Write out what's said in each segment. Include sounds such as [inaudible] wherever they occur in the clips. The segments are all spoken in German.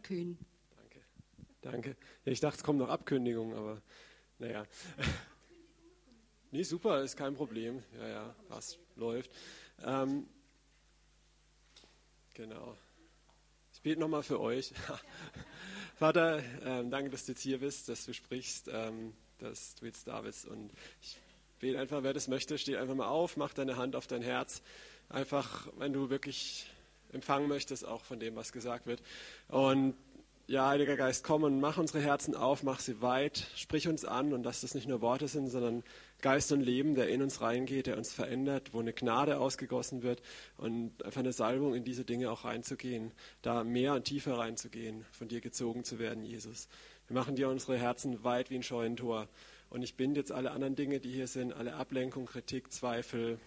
Kühn. Danke. Danke. Ja, ich dachte, es kommt noch Abkündigung, aber naja. Nee, super, ist kein Problem. Ja, ja, was läuft. Ähm, genau. Ich bete nochmal für euch. [laughs] Vater, ähm, danke, dass du jetzt hier bist, dass du sprichst, ähm, dass du jetzt da bist. Und ich bete einfach, wer das möchte, steh einfach mal auf, mach deine Hand auf dein Herz. Einfach, wenn du wirklich empfangen möchtest, auch von dem, was gesagt wird. Und ja, Heiliger Geist, komm und mach unsere Herzen auf, mach sie weit, sprich uns an und dass das nicht nur Worte sind, sondern Geist und Leben, der in uns reingeht, der uns verändert, wo eine Gnade ausgegossen wird und einfach eine Salbung in diese Dinge auch reinzugehen, da mehr und tiefer reinzugehen, von dir gezogen zu werden, Jesus. Wir machen dir unsere Herzen weit wie ein Scheunentor und ich binde jetzt alle anderen Dinge, die hier sind, alle Ablenkung, Kritik, Zweifel,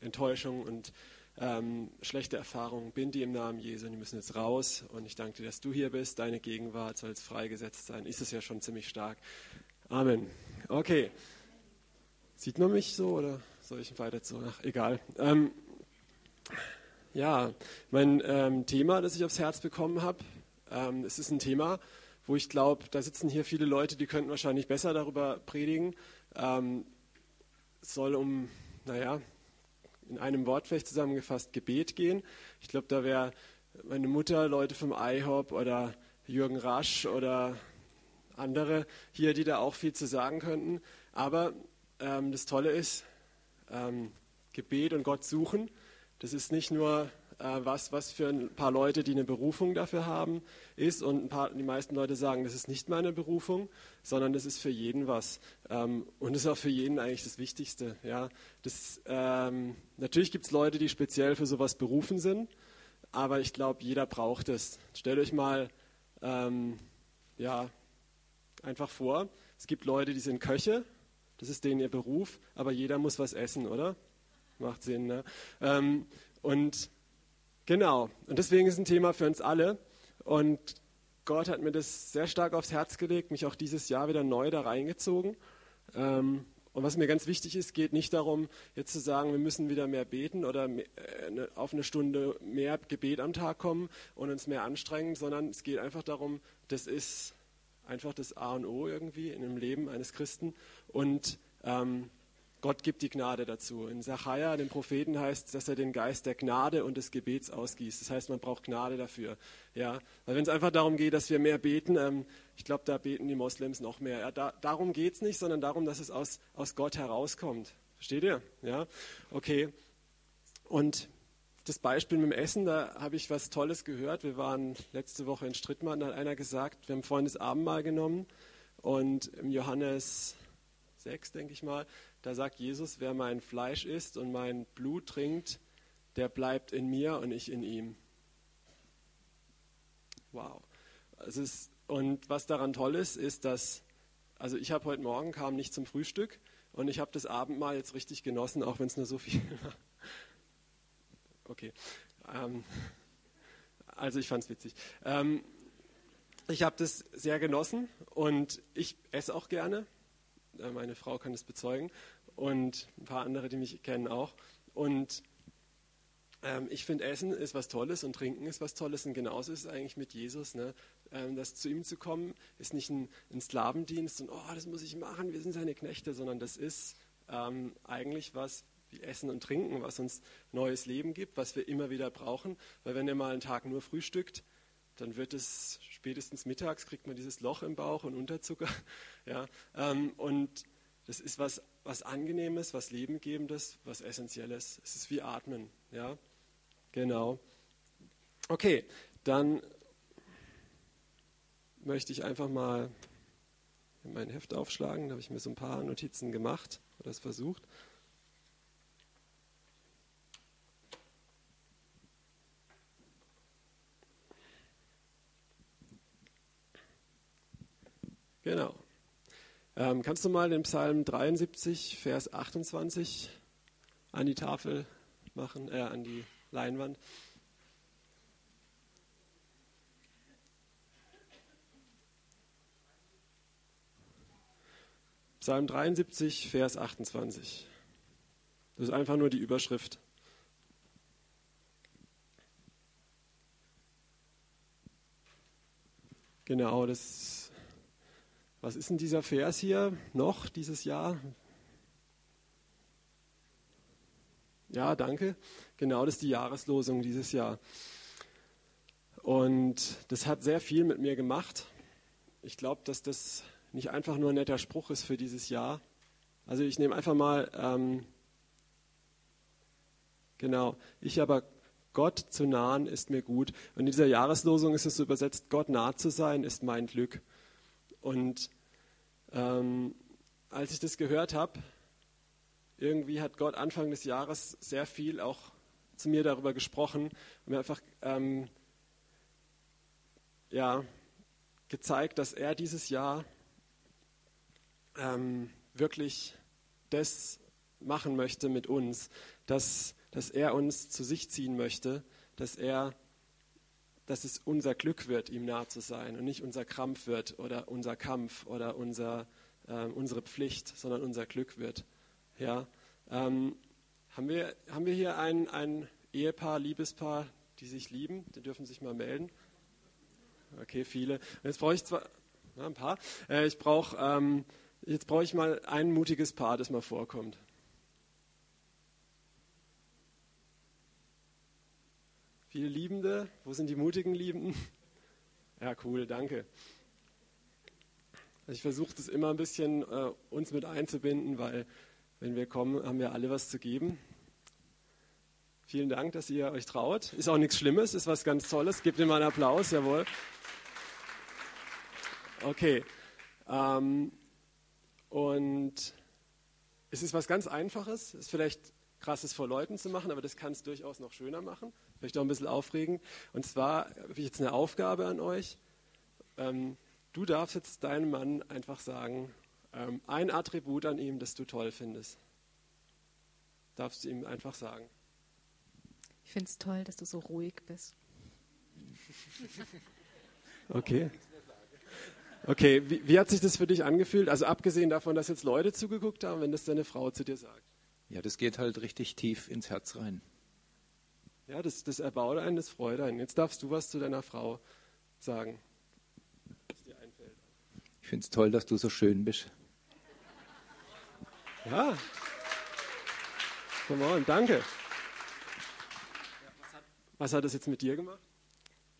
Enttäuschung und ähm, schlechte Erfahrungen, bin die im Namen Jesu. Die müssen jetzt raus. Und ich danke dir, dass du hier bist. Deine Gegenwart soll jetzt freigesetzt sein. Ist es ja schon ziemlich stark. Amen. Okay. Sieht man mich so oder soll ich weiter zu? Ach, egal. Ähm, ja, mein ähm, Thema, das ich aufs Herz bekommen habe, ähm, es ist ein Thema, wo ich glaube, da sitzen hier viele Leute, die könnten wahrscheinlich besser darüber predigen. Ähm, es soll um, naja, in einem Wort vielleicht zusammengefasst Gebet gehen. Ich glaube, da wäre meine Mutter, Leute vom IHOP oder Jürgen Rasch oder andere hier, die da auch viel zu sagen könnten. Aber ähm, das Tolle ist, ähm, Gebet und Gott suchen, das ist nicht nur was, was für ein paar Leute, die eine Berufung dafür haben, ist. Und paar, die meisten Leute sagen, das ist nicht meine Berufung, sondern das ist für jeden was. Ähm, und das ist auch für jeden eigentlich das Wichtigste. Ja. Das, ähm, natürlich gibt es Leute, die speziell für sowas berufen sind, aber ich glaube, jeder braucht es. Stellt euch mal ähm, ja, einfach vor, es gibt Leute, die sind Köche, das ist denen ihr Beruf, aber jeder muss was essen, oder? Macht Sinn, ne? Ähm, und Genau, und deswegen ist ein Thema für uns alle. Und Gott hat mir das sehr stark aufs Herz gelegt, mich auch dieses Jahr wieder neu da reingezogen. Ähm, und was mir ganz wichtig ist, geht nicht darum, jetzt zu sagen, wir müssen wieder mehr beten oder äh, auf eine Stunde mehr Gebet am Tag kommen und uns mehr anstrengen, sondern es geht einfach darum, das ist einfach das A und O irgendwie in dem Leben eines Christen. Und ähm, Gott gibt die Gnade dazu. In Sacharja, dem Propheten, heißt es, dass er den Geist der Gnade und des Gebets ausgießt. Das heißt, man braucht Gnade dafür. Ja, weil wenn es einfach darum geht, dass wir mehr beten, ähm, ich glaube, da beten die Moslems noch mehr. Ja, da, darum geht es nicht, sondern darum, dass es aus, aus Gott herauskommt. Versteht ihr? Ja, okay. Und das Beispiel mit dem Essen, da habe ich was Tolles gehört. Wir waren letzte Woche in Strittmann, da hat einer gesagt, wir haben vorhin das Abendmahl genommen und im Johannes 6, denke ich mal, da sagt Jesus, wer mein Fleisch isst und mein Blut trinkt, der bleibt in mir und ich in ihm. Wow. Es ist, und was daran toll ist, ist, dass, also ich habe heute Morgen, kam nicht zum Frühstück und ich habe das Abendmahl jetzt richtig genossen, auch wenn es nur so viel [laughs] war. Okay. Ähm, also ich fand es witzig. Ähm, ich habe das sehr genossen und ich esse auch gerne. Äh, meine Frau kann das bezeugen und ein paar andere, die mich kennen auch. Und ähm, ich finde, Essen ist was Tolles und Trinken ist was Tolles und genauso ist es eigentlich mit Jesus. Ne? Ähm, das zu ihm zu kommen, ist nicht ein, ein, Sklavendienst und, oh, das muss ich machen, wir sind seine Knechte, sondern das ist ähm, eigentlich was wie Essen und Trinken, was uns neues Leben gibt, was wir immer wieder brauchen. Weil wenn ihr mal einen Tag nur frühstückt, dann wird es spätestens mittags, kriegt man dieses Loch im Bauch und Unterzucker. [laughs] Ja, ähm, und das ist was, was Angenehmes, was Lebengebendes, was Essentielles. Es ist wie Atmen. Ja, genau. Okay, dann möchte ich einfach mal mein Heft aufschlagen. Da habe ich mir so ein paar Notizen gemacht oder es versucht. Genau. Ähm, kannst du mal den Psalm 73, Vers 28 an die Tafel machen, äh, an die Leinwand? Psalm 73, Vers 28. Das ist einfach nur die Überschrift. Genau, das. Was ist denn dieser Vers hier noch dieses Jahr? Ja, danke. Genau, das ist die Jahreslosung dieses Jahr. Und das hat sehr viel mit mir gemacht. Ich glaube, dass das nicht einfach nur ein netter Spruch ist für dieses Jahr. Also ich nehme einfach mal, ähm, genau, ich aber Gott zu nahen ist mir gut. Und in dieser Jahreslosung ist es so übersetzt, Gott nah zu sein ist mein Glück. Und ähm, als ich das gehört habe, irgendwie hat Gott Anfang des Jahres sehr viel auch zu mir darüber gesprochen und mir einfach ähm, ja, gezeigt, dass er dieses Jahr ähm, wirklich das machen möchte mit uns, dass, dass er uns zu sich ziehen möchte, dass er, dass es unser Glück wird, ihm nah zu sein und nicht unser Krampf wird oder unser Kampf oder unser, äh, unsere Pflicht, sondern unser Glück wird. Ja, ähm, haben, wir, haben wir hier ein, ein Ehepaar, Liebespaar, die sich lieben? Die dürfen sich mal melden. Okay, viele. Jetzt brauche ich zwar na, ein paar. Äh, ich brauche ähm, jetzt brauche ich mal ein mutiges Paar, das mal vorkommt. Viele Liebende. Wo sind die mutigen Liebenden? Ja, cool, danke. Ich versuche das immer ein bisschen äh, uns mit einzubinden, weil wenn wir kommen, haben wir alle was zu geben. Vielen Dank, dass ihr euch traut. Ist auch nichts Schlimmes, ist was ganz Tolles. Gebt ihm mal einen Applaus, jawohl. Okay. Ähm, und es ist was ganz Einfaches. Es ist vielleicht krasses vor Leuten zu machen, aber das kann es durchaus noch schöner machen. Vielleicht auch ein bisschen aufregen. Und zwar habe ich jetzt eine Aufgabe an euch. Ähm, du darfst jetzt deinem Mann einfach sagen, ähm, ein Attribut an ihm, das du toll findest. Darfst du ihm einfach sagen. Ich finde es toll, dass du so ruhig bist. [laughs] Okay. Okay, wie, wie, hat sich das für dich angefühlt? Also abgesehen davon, dass jetzt Leute zugeguckt haben, wenn das deine Frau zu dir sagt. Ja, das geht halt richtig tief ins Herz rein. Ja, das, das erbaut einen, das freut einen. Jetzt darfst du was zu deiner Frau sagen, was dir einfällt. Ich finde es toll, dass du so schön bist. Ja. Come on, danke. Was hat das jetzt mit dir gemacht?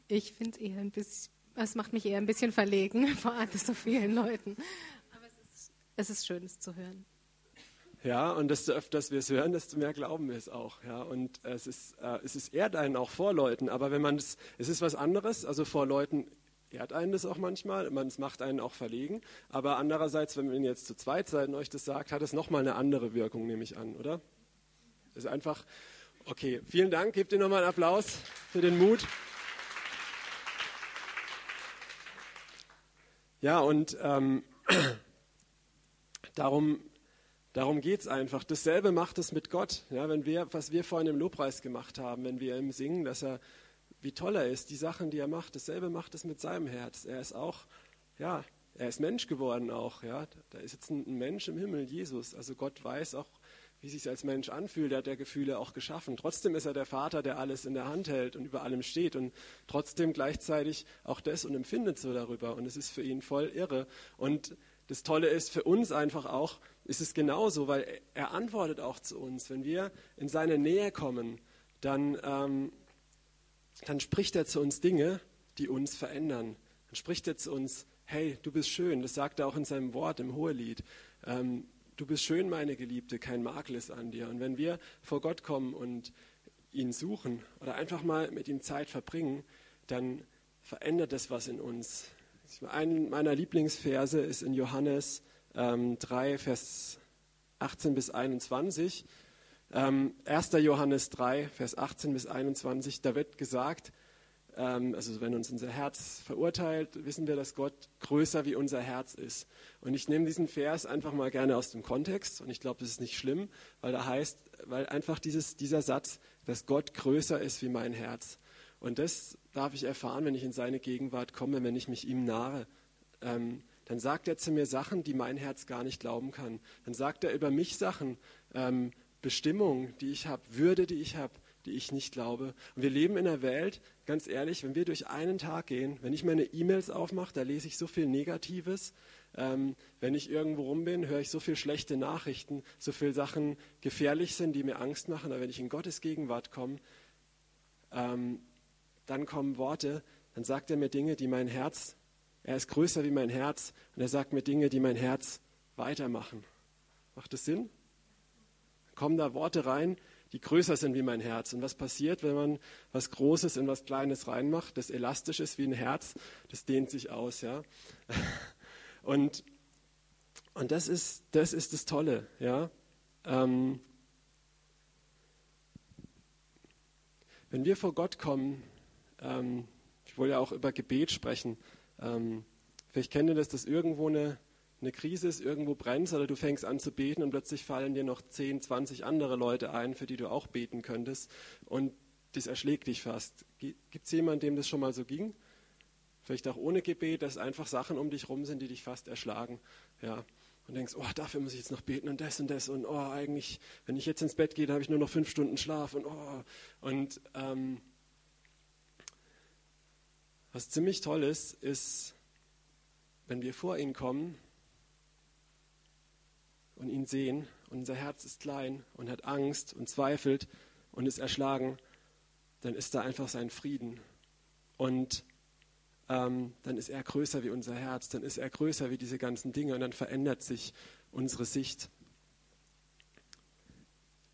Ich finde es eher ein bisschen es macht mich eher ein bisschen verlegen, [laughs] vor allem so vielen Leuten. Aber es ist, es ist schön, es zu hören. Ja, und desto öfter wir es hören, desto mehr glauben wir es auch. Ja, und es ist, äh, es ist ehrt einen auch vor Leuten. Aber wenn man es, es ist was anderes. Also vor Leuten ehrt einen das auch manchmal. Man, es macht einen auch verlegen. Aber andererseits, wenn man jetzt zu zweit seid und euch das sagt, hat es nochmal eine andere Wirkung, nehme ich an, oder? Es ist einfach, okay, vielen Dank. Gebt ihr nochmal einen Applaus für den Mut. Ja, und ähm, [clears throat] darum, darum geht es einfach. Dasselbe macht es mit Gott. Ja, wenn wir, was wir vorhin im Lobpreis gemacht haben, wenn wir ihm singen, dass er, wie toll er ist, die Sachen, die er macht, dasselbe macht es mit seinem Herz. Er ist auch, ja, er ist Mensch geworden auch. Ja, da ist jetzt ein Mensch im Himmel, Jesus. Also Gott weiß auch, wie sich als Mensch anfühlt. Er hat der Gefühle auch geschaffen. Trotzdem ist er der Vater, der alles in der Hand hält und über allem steht und trotzdem gleichzeitig auch das und empfindet so darüber. Und es ist für ihn voll irre. Und das Tolle ist für uns einfach auch, ist es genauso, weil er antwortet auch zu uns. Wenn wir in seine Nähe kommen, dann, ähm, dann spricht er zu uns Dinge, die uns verändern. Dann spricht er zu uns, hey, du bist schön. Das sagt er auch in seinem Wort im Hohelied. Ähm, du bist schön, meine Geliebte, kein Makel ist an dir. Und wenn wir vor Gott kommen und ihn suchen oder einfach mal mit ihm Zeit verbringen, dann verändert das was in uns. Ein meiner Lieblingsverse ist in Johannes ähm, 3, Vers 18 bis 21. Ähm, 1. Johannes 3, Vers 18 bis 21, da wird gesagt, ähm, also wenn uns unser Herz verurteilt, wissen wir, dass Gott größer wie unser Herz ist. Und ich nehme diesen Vers einfach mal gerne aus dem Kontext und ich glaube, das ist nicht schlimm, weil da heißt, weil einfach dieses, dieser Satz, dass Gott größer ist wie mein Herz. Und das darf ich erfahren, wenn ich in seine Gegenwart komme, wenn ich mich ihm nahe. Ähm, dann sagt er zu mir Sachen, die mein Herz gar nicht glauben kann. Dann sagt er über mich Sachen, ähm, Bestimmungen, die ich habe, Würde, die ich habe, die ich nicht glaube. Und wir leben in einer Welt, ganz ehrlich, wenn wir durch einen Tag gehen, wenn ich meine E-Mails aufmache, da lese ich so viel Negatives. Ähm, wenn ich irgendwo rum bin, höre ich so viel schlechte Nachrichten, so viele Sachen gefährlich sind, die mir Angst machen. Aber wenn ich in Gottes Gegenwart komme, ähm, dann kommen Worte, dann sagt er mir Dinge, die mein Herz, er ist größer wie mein Herz und er sagt mir Dinge, die mein Herz weitermachen. Macht das Sinn? Kommen da Worte rein, die größer sind wie mein Herz. Und was passiert, wenn man was Großes in was Kleines reinmacht? Das elastisch ist wie ein Herz, das dehnt sich aus, ja. [laughs] Und, und das, ist, das ist das Tolle, ja. Ähm, wenn wir vor Gott kommen, ähm, ich wollte ja auch über Gebet sprechen, ähm, vielleicht kennt ihr das, dass irgendwo eine, eine Krise ist, irgendwo brennt oder du fängst an zu beten und plötzlich fallen dir noch 10, 20 andere Leute ein, für die du auch beten könntest und das erschlägt dich fast. Gibt es jemanden, dem das schon mal so ging? Vielleicht auch ohne Gebet, dass einfach Sachen um dich rum sind, die dich fast erschlagen. Ja. Und denkst, oh, dafür muss ich jetzt noch beten und das und das und oh, eigentlich, wenn ich jetzt ins Bett gehe, habe ich nur noch fünf Stunden Schlaf und oh. Und ähm, was ziemlich toll ist, ist, wenn wir vor ihn kommen und ihn sehen und unser Herz ist klein und hat Angst und zweifelt und ist erschlagen, dann ist da einfach sein Frieden. Und ähm, dann ist er größer wie unser Herz, dann ist er größer wie diese ganzen Dinge und dann verändert sich unsere Sicht.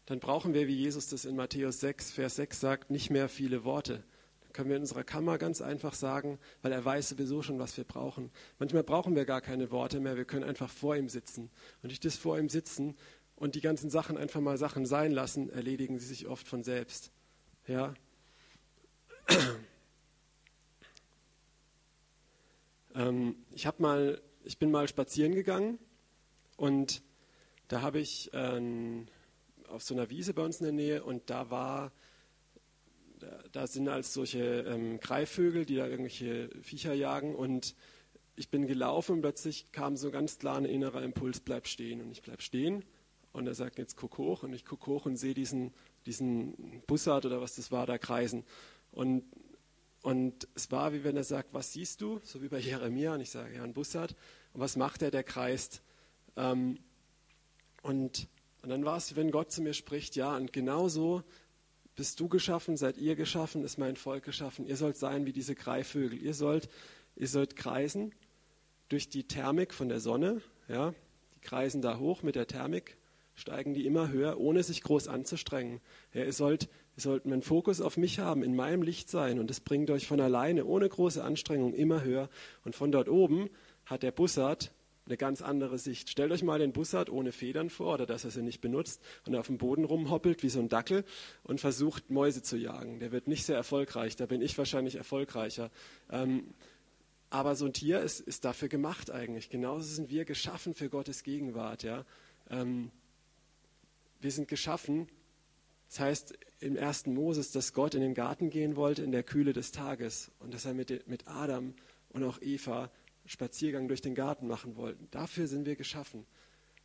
Dann brauchen wir, wie Jesus das in Matthäus 6, Vers 6 sagt, nicht mehr viele Worte. Können wir in unserer Kammer ganz einfach sagen, weil er weiß sowieso schon, was wir brauchen. Manchmal brauchen wir gar keine Worte mehr, wir können einfach vor ihm sitzen. Und durch das vor ihm sitzen und die ganzen Sachen einfach mal Sachen sein lassen, erledigen sie sich oft von selbst. Ja. [clears throat] Ähm, ich, mal, ich bin mal spazieren gegangen und da habe ich äh, auf so einer Wiese bei uns in der Nähe und da war, da, sind als solche ähm, Greifvögel, die da irgendwelche Viecher jagen und ich bin gelaufen und plötzlich kam so ganz klar ein innerer Impuls, bleib stehen. Und ich bleib stehen und er sagt, jetzt guck hoch und ich gucke hoch und sehe diesen, diesen Bussard oder was das war, da kreisen. Und und es war, wie wenn er sagt, was siehst du? So wie bei Jeremia. Und ich sage, ja, ein Bussard. Und was macht er? Der kreist. Ähm, und, und dann war es, wenn Gott zu mir spricht, ja, und genauso bist du geschaffen, seid ihr geschaffen, ist mein Volk geschaffen. Ihr sollt sein wie diese Greifvögel. Ihr sollt, ihr sollt kreisen durch die Thermik von der Sonne. Ja, die kreisen da hoch mit der Thermik, steigen die immer höher, ohne sich groß anzustrengen. Ja, ihr sollt Ihr sollt einen Fokus auf mich haben, in meinem Licht sein und das bringt euch von alleine, ohne große Anstrengung, immer höher. Und von dort oben hat der Bussard eine ganz andere Sicht. Stellt euch mal den Bussard ohne Federn vor oder dass er sie nicht benutzt und auf dem Boden rumhoppelt wie so ein Dackel und versucht Mäuse zu jagen. Der wird nicht sehr erfolgreich, da bin ich wahrscheinlich erfolgreicher. Ähm, aber so ein Tier ist, ist, dafür gemacht eigentlich. Genauso sind wir geschaffen für Gottes Gegenwart. Ja? Ähm, wir sind geschaffen, das heißt im ersten Moses, dass Gott in den Garten gehen wollte in der Kühle des Tages und dass er mit, mit Adam und auch Eva Spaziergang durch den Garten machen wollte. Dafür sind wir geschaffen.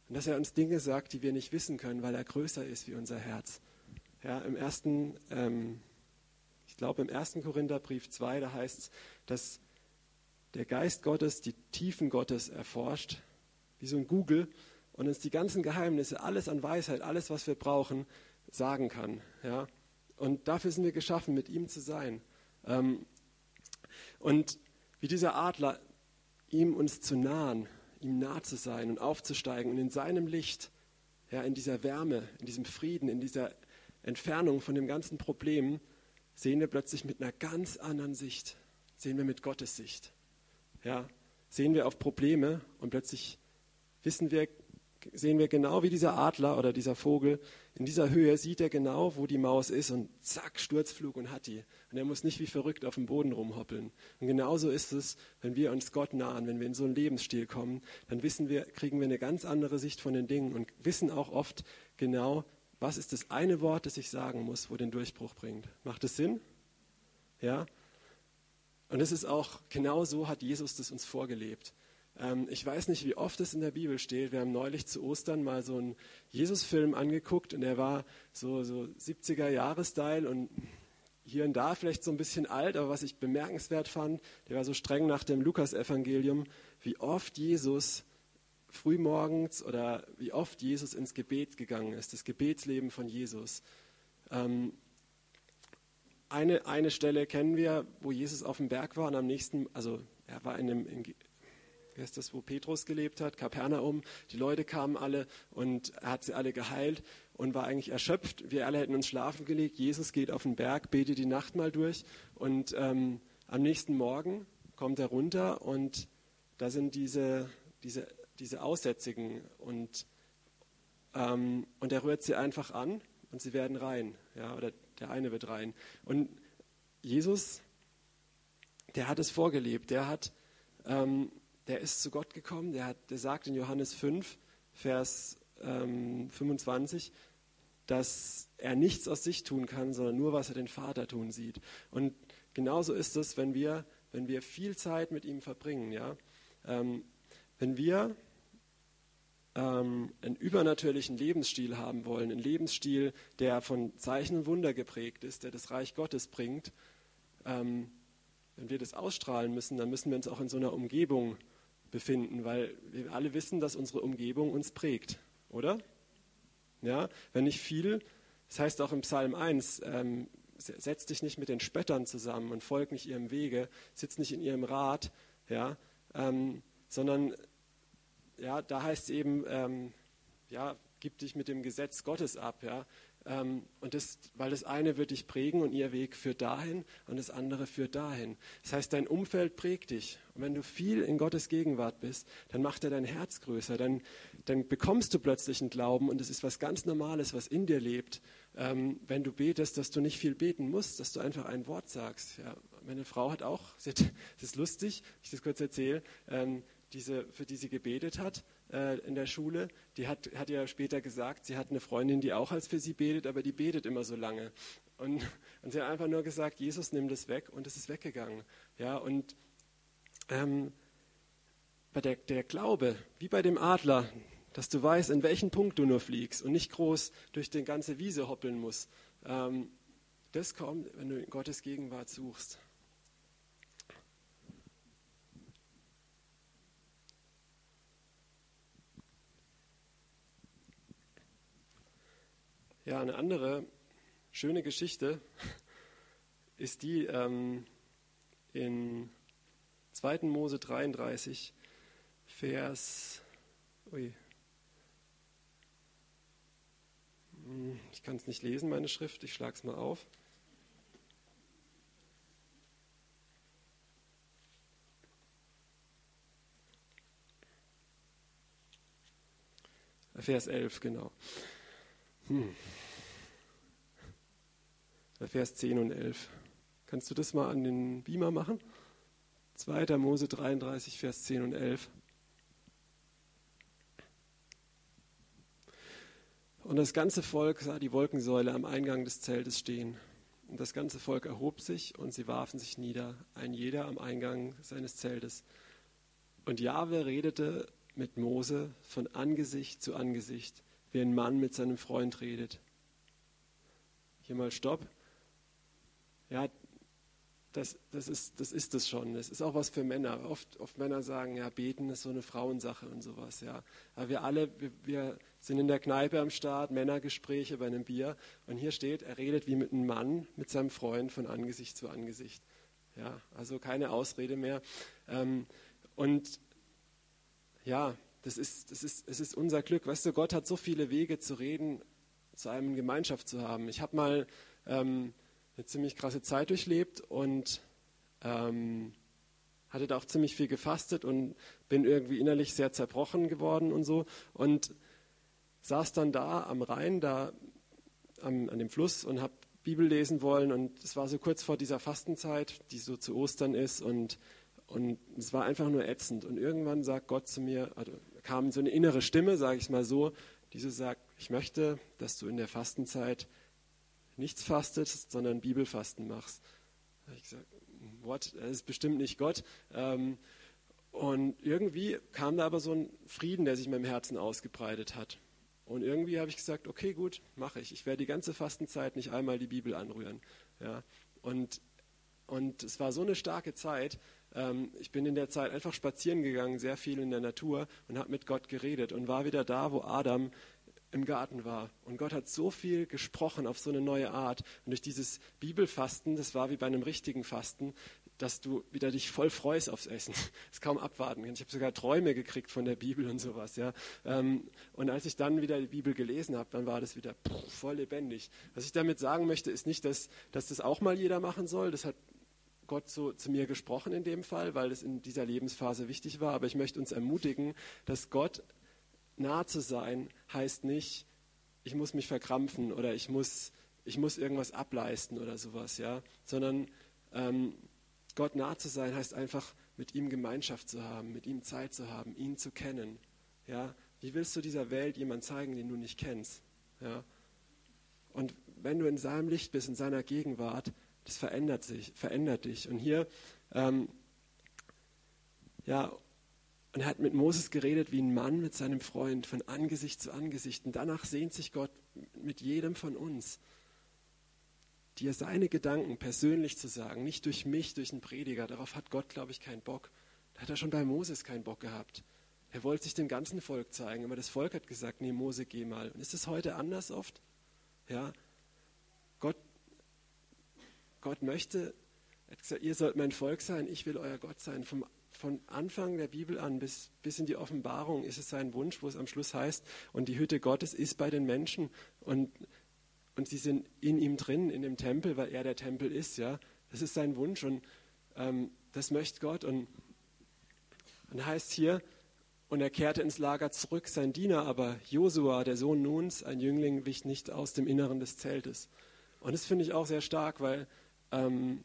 Und dass er uns Dinge sagt, die wir nicht wissen können, weil er größer ist wie unser Herz. Ja, im ersten, ähm, ich glaube im ersten Korintherbrief 2, da heißt es, dass der Geist Gottes die Tiefen Gottes erforscht, wie so ein Google, und uns die ganzen Geheimnisse, alles an Weisheit, alles, was wir brauchen, sagen kann. Ja? Und dafür sind wir geschaffen, mit ihm zu sein. Ähm, und wie dieser Adler, ihm uns zu nahen, ihm nah zu sein und aufzusteigen und in seinem Licht, ja, in dieser Wärme, in diesem Frieden, in dieser Entfernung von dem ganzen Problem, sehen wir plötzlich mit einer ganz anderen Sicht, sehen wir mit Gottes Sicht. Ja, sehen wir auf Probleme und plötzlich wissen wir, sehen wir genau wie dieser Adler oder dieser Vogel, in dieser Höhe sieht er genau, wo die Maus ist und zack, Sturzflug und hat die. Und er muss nicht wie verrückt auf dem Boden rumhoppeln. Und genauso ist es, wenn wir uns Gott nahen, wenn wir in so einen Lebensstil kommen, dann wissen wir, kriegen wir eine ganz andere Sicht von den Dingen und wissen auch oft genau, was ist das eine Wort, das ich sagen muss, wo den Durchbruch bringt. Macht es Sinn? Ja? Und es ist auch, genau so hat Jesus das uns vorgelebt. Ähm, ich weiß nicht, wie oft es in der Bibel steht. Wir haben neulich zu Ostern mal so einen Jesus-Film angeguckt und der war so, so 70er-Jahre-Style und hier und da vielleicht so ein bisschen alt, aber was ich bemerkenswert fand, der war so streng nach dem Lukas-Evangelium, wie oft Jesus frühmorgens oder wie oft Jesus ins Gebet gegangen ist, das Gebetsleben von Jesus. Ähm, eine, eine Stelle kennen wir, wo Jesus auf dem Berg war und am nächsten, also er war in einem, in, wie heißt das, wo Petrus gelebt hat, Kapernaum. Die Leute kamen alle und er hat sie alle geheilt und war eigentlich erschöpft. Wir alle hätten uns schlafen gelegt. Jesus geht auf den Berg, betet die Nacht mal durch und ähm, am nächsten Morgen kommt er runter und da sind diese, diese, diese Aussätzigen und, ähm, und er rührt sie einfach an und sie werden rein. Ja, oder der eine wird rein. Und Jesus, der hat es vorgelebt. Der hat, ähm, der ist zu Gott gekommen. Der, hat, der sagt in Johannes 5, Vers ähm, 25, dass er nichts aus sich tun kann, sondern nur, was er den Vater tun sieht. Und genauso ist es, wenn wir, wenn wir viel Zeit mit ihm verbringen. Ja? Ähm, wenn wir ähm, einen übernatürlichen Lebensstil haben wollen, einen Lebensstil, der von Zeichen und Wunder geprägt ist, der das Reich Gottes bringt, ähm, wenn wir das ausstrahlen müssen, dann müssen wir uns auch in so einer Umgebung befinden, weil wir alle wissen, dass unsere Umgebung uns prägt, oder? Ja, wenn nicht viel, das heißt auch im Psalm 1, ähm, setz dich nicht mit den Spöttern zusammen und folg nicht ihrem Wege, sitz nicht in ihrem Rat, ja, ähm, sondern ja, da heißt es eben, ähm, ja, gib dich mit dem Gesetz Gottes ab, ja. Ähm, und das, weil das eine wird dich prägen und ihr Weg führt dahin und das andere führt dahin. Das heißt, dein Umfeld prägt dich. Und wenn du viel in Gottes Gegenwart bist, dann macht er dein Herz größer. Dann, dann bekommst du plötzlich einen Glauben und es ist was ganz Normales, was in dir lebt. Ähm, wenn du betest, dass du nicht viel beten musst, dass du einfach ein Wort sagst. Ja, meine Frau hat auch, [laughs] das ist lustig, ich das kurz erzähle, ähm, diese, für die sie gebetet hat äh, in der Schule, die hat, hat ja später gesagt, sie hat eine Freundin, die auch als für sie betet, aber die betet immer so lange. Und, und sie hat einfach nur gesagt, Jesus, nimm das weg und es ist weggegangen. Ja, und ähm, bei der, der Glaube, wie bei dem Adler, dass du weißt, in welchen Punkt du nur fliegst und nicht groß durch die ganze Wiese hoppeln musst, ähm, das kommt, wenn du Gottes Gegenwart suchst. Ja, eine andere schöne Geschichte [laughs] ist die ähm, in 2. Mose 33, Vers. Ui. Hm, ich kann es nicht lesen, meine Schrift, ich schlage es mal auf. Vers 11, genau. Hm. Vers 10 und 11. Kannst du das mal an den Beamer machen? 2. Mose 33, Vers 10 und 11. Und das ganze Volk sah die Wolkensäule am Eingang des Zeltes stehen. Und das ganze Volk erhob sich und sie warfen sich nieder, ein jeder am Eingang seines Zeltes. Und Jahwe redete mit Mose von Angesicht zu Angesicht wie ein Mann mit seinem Freund redet. Hier mal Stopp. Ja, das, das, ist, das ist es schon. Das ist auch was für Männer. Oft, oft Männer sagen, ja, beten ist so eine Frauensache und sowas. Ja. Aber wir alle, wir, wir sind in der Kneipe am Start, Männergespräche bei einem Bier. Und hier steht, er redet wie mit einem Mann mit seinem Freund von Angesicht zu Angesicht. Ja, also keine Ausrede mehr. Ähm, und ja, das ist, das ist, es ist unser Glück. Weißt du, Gott hat so viele Wege zu reden, zu einem Gemeinschaft zu haben. Ich habe mal ähm, eine ziemlich krasse Zeit durchlebt und ähm, hatte da auch ziemlich viel gefastet und bin irgendwie innerlich sehr zerbrochen geworden und so. Und saß dann da am Rhein, da am, an dem Fluss und habe Bibel lesen wollen. Und es war so kurz vor dieser Fastenzeit, die so zu Ostern ist. Und, und es war einfach nur ätzend. Und irgendwann sagt Gott zu mir, also kam so eine innere Stimme, sage ich mal so, die so sagt, ich möchte, dass du in der Fastenzeit nichts fastest, sondern Bibelfasten machst. Da habe ich gesagt, what? Das ist bestimmt nicht Gott. Ähm, Und irgendwie kam da aber so ein Frieden, der sich in meinem Herzen ausgebreitet hat. Und irgendwie habe ich gesagt, okay, gut, mache ich. Ich werde die ganze Fastenzeit nicht einmal die Bibel anrühren. Ja. Und, und es war so eine starke Zeit. Ähm, ich bin in der Zeit einfach spazieren gegangen, sehr viel in der Natur und habe mit Gott geredet und war wieder da, wo Adam im Garten war. Und Gott hat so viel gesprochen auf so eine neue Art. Und durch dieses Bibelfasten, das war wie bei einem richtigen Fasten, dass du wieder dich voll freust aufs Essen. [laughs] Das kaum abwarten Ich habe sogar Träume gekriegt von der Bibel und sowas. Ja. Ähm, und als ich dann wieder die Bibel gelesen habe, dann war das wieder voll lebendig. Was ich damit sagen möchte, ist nicht, dass, dass das auch mal jeder machen soll. Das hat Gott so zu mir gesprochen in dem Fall, weil es in dieser Lebensphase wichtig war. Aber ich möchte uns ermutigen, dass Gott nah zu sein heißt nicht, ich muss mich verkrampfen oder ich muss, ich muss irgendwas ableisten oder sowas, ja, sondern ähm, Gott nah zu sein heißt einfach, mit ihm Gemeinschaft zu haben, mit ihm Zeit zu haben, ihn zu kennen, ja. Wie willst du dieser Welt jemand zeigen, den du nicht kennst, ja? Und wenn du in seinem Licht bist, in seiner Gegenwart, das verändert sich, verändert dich. Und hier, ähm, ja, und er hat mit Moses geredet wie ein Mann mit seinem Freund, von Angesicht zu Angesicht. Und danach sehnt sich Gott mit jedem von uns, dir seine Gedanken persönlich zu sagen, nicht durch mich, durch einen Prediger. Darauf hat Gott, glaube ich, keinen Bock. Da hat er schon bei Moses keinen Bock gehabt. Er wollte sich dem ganzen Volk zeigen, aber das Volk hat gesagt, nee, Mose, geh mal. Und ist es heute anders oft? Ja, Gott möchte, er hat gesagt, ihr sollt mein Volk sein, ich will euer Gott sein. Vom von Anfang der Bibel an bis, bis in die Offenbarung ist es sein Wunsch, wo es am Schluss heißt, und die Hütte Gottes ist bei den Menschen und, und sie sind in ihm drin, in dem Tempel, weil er der Tempel ist. Ja? Das ist sein Wunsch und ähm, das möchte Gott. Und dann heißt hier, und er kehrte ins Lager zurück, sein Diener aber, Josua, der Sohn Nuns, ein Jüngling, wich nicht aus dem Inneren des Zeltes. Und das finde ich auch sehr stark, weil ähm,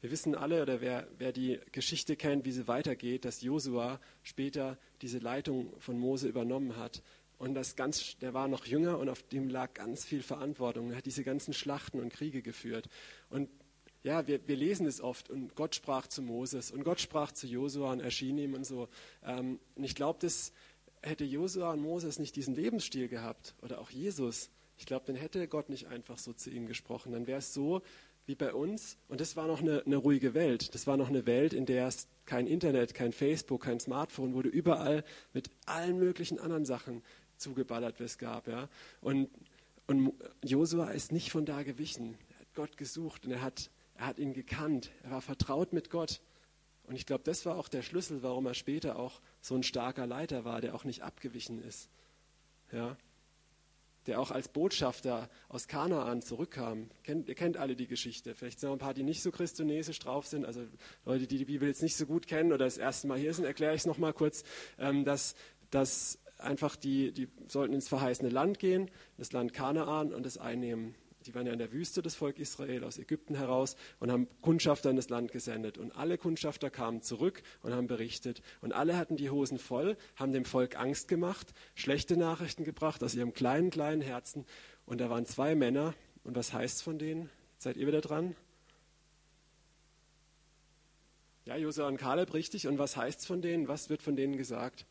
wir wissen alle, oder wer, wer die Geschichte kennt, wie sie weitergeht, dass Josua später diese Leitung von Mose übernommen hat. Und das ganz, der war noch jünger und auf dem lag ganz viel Verantwortung. Er hat diese ganzen Schlachten und Kriege geführt. Und ja, wir, wir lesen es oft und Gott sprach zu Moses und Gott sprach zu Josua und erschien ihm und so. Ähm, und ich glaube, das hätte Josua und Moses nicht diesen Lebensstil gehabt oder auch Jesus. Ich glaube, dann hätte Gott nicht einfach so zu ihnen gesprochen. Dann wäre es so, wie bei uns. Und das war noch eine, eine, ruhige Welt. Das war noch eine Welt, in der es kein Internet, kein Facebook, kein Smartphone, du überall mit allen möglichen anderen Sachen zugeballert wirst gab. Ja? Und, und Josua ist nicht von da gewichen. Er hat Gott gesucht und er hat, er hat ihn gekannt. Er war vertraut mit Gott. Und ich glaube, das war auch der Schlüssel, warum er später auch so ein starker Leiter war, der auch nicht abgewichen ist. Ja? Der auch als Botschafter aus Kanaan zurückkam. Kennt, ihr kennt alle die Geschichte. Vielleicht sind noch ein paar, die nicht so christonesisch drauf sind, also Leute, die die Bibel jetzt nicht so gut kennen oder das erste Mal hier sind, erkläre ich es nochmal kurz, ähm, dass, dass einfach die, die sollten ins verheißene Land gehen, das Land Kanaan und das einnehmen die waren ja in der Wüste, das Volk Israel, aus Ägypten heraus und haben Kundschafter in das Land gesendet. Und alle Kundschafter kamen zurück und haben berichtet. Und alle hatten die Hosen voll, haben dem Volk Angst gemacht, schlechte Nachrichten gebracht aus ihrem kleinen, kleinen Herzen. Und da waren zwei Männer. Und was heißt von denen? Seid ihr wieder dran? Ja, Josua und Kaleb, richtig. Und was heißt es von denen? Was wird von denen gesagt?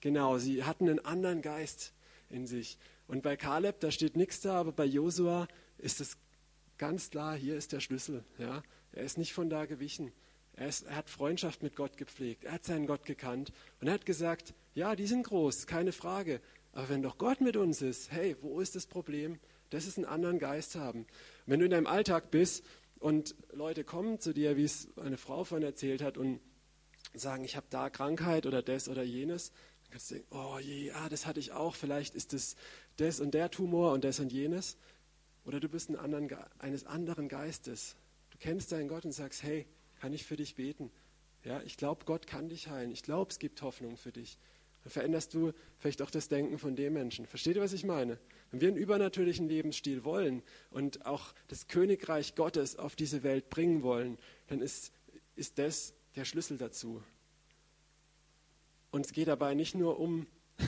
Genau, sie hatten einen anderen Geist in sich. Und bei Kaleb, da steht nichts da, aber bei Josua ist es ganz klar, hier ist der Schlüssel. Ja? Er ist nicht von da gewichen. Er, ist, er, hat Freundschaft mit Gott gepflegt. Er hat seinen Gott gekannt. Und er hat gesagt, ja, die sind groß, keine Frage. Aber wenn doch Gott mit uns ist, hey, wo ist das Problem? Das ist einen anderen Geist haben. wenn du in deinem Alltag bist und Leute kommen zu dir, wie es eine Frau von erzählt hat, und sagen, ich habe da Krankheit oder das oder jenes, kannst du denken, oh je, ah, das hatte ich auch, vielleicht ist das das und der Tumor und das und jenes. Oder du bist ein anderen, eines anderen Geistes. Du kennst deinen Gott und sagst, hey, kann ich für dich beten? Ja, ich glaube, Gott kann dich heilen. Ich glaube, es gibt Hoffnung für dich. Dann veränderst du vielleicht auch das Denken von dem Menschen. Versteht ihr, was ich meine? Wenn wir einen übernatürlichen Lebensstil wollen und auch das Königreich Gottes auf diese Welt bringen wollen, dann ist, ist das der Schlüssel dazu. Und es geht dabei nicht nur um [laughs]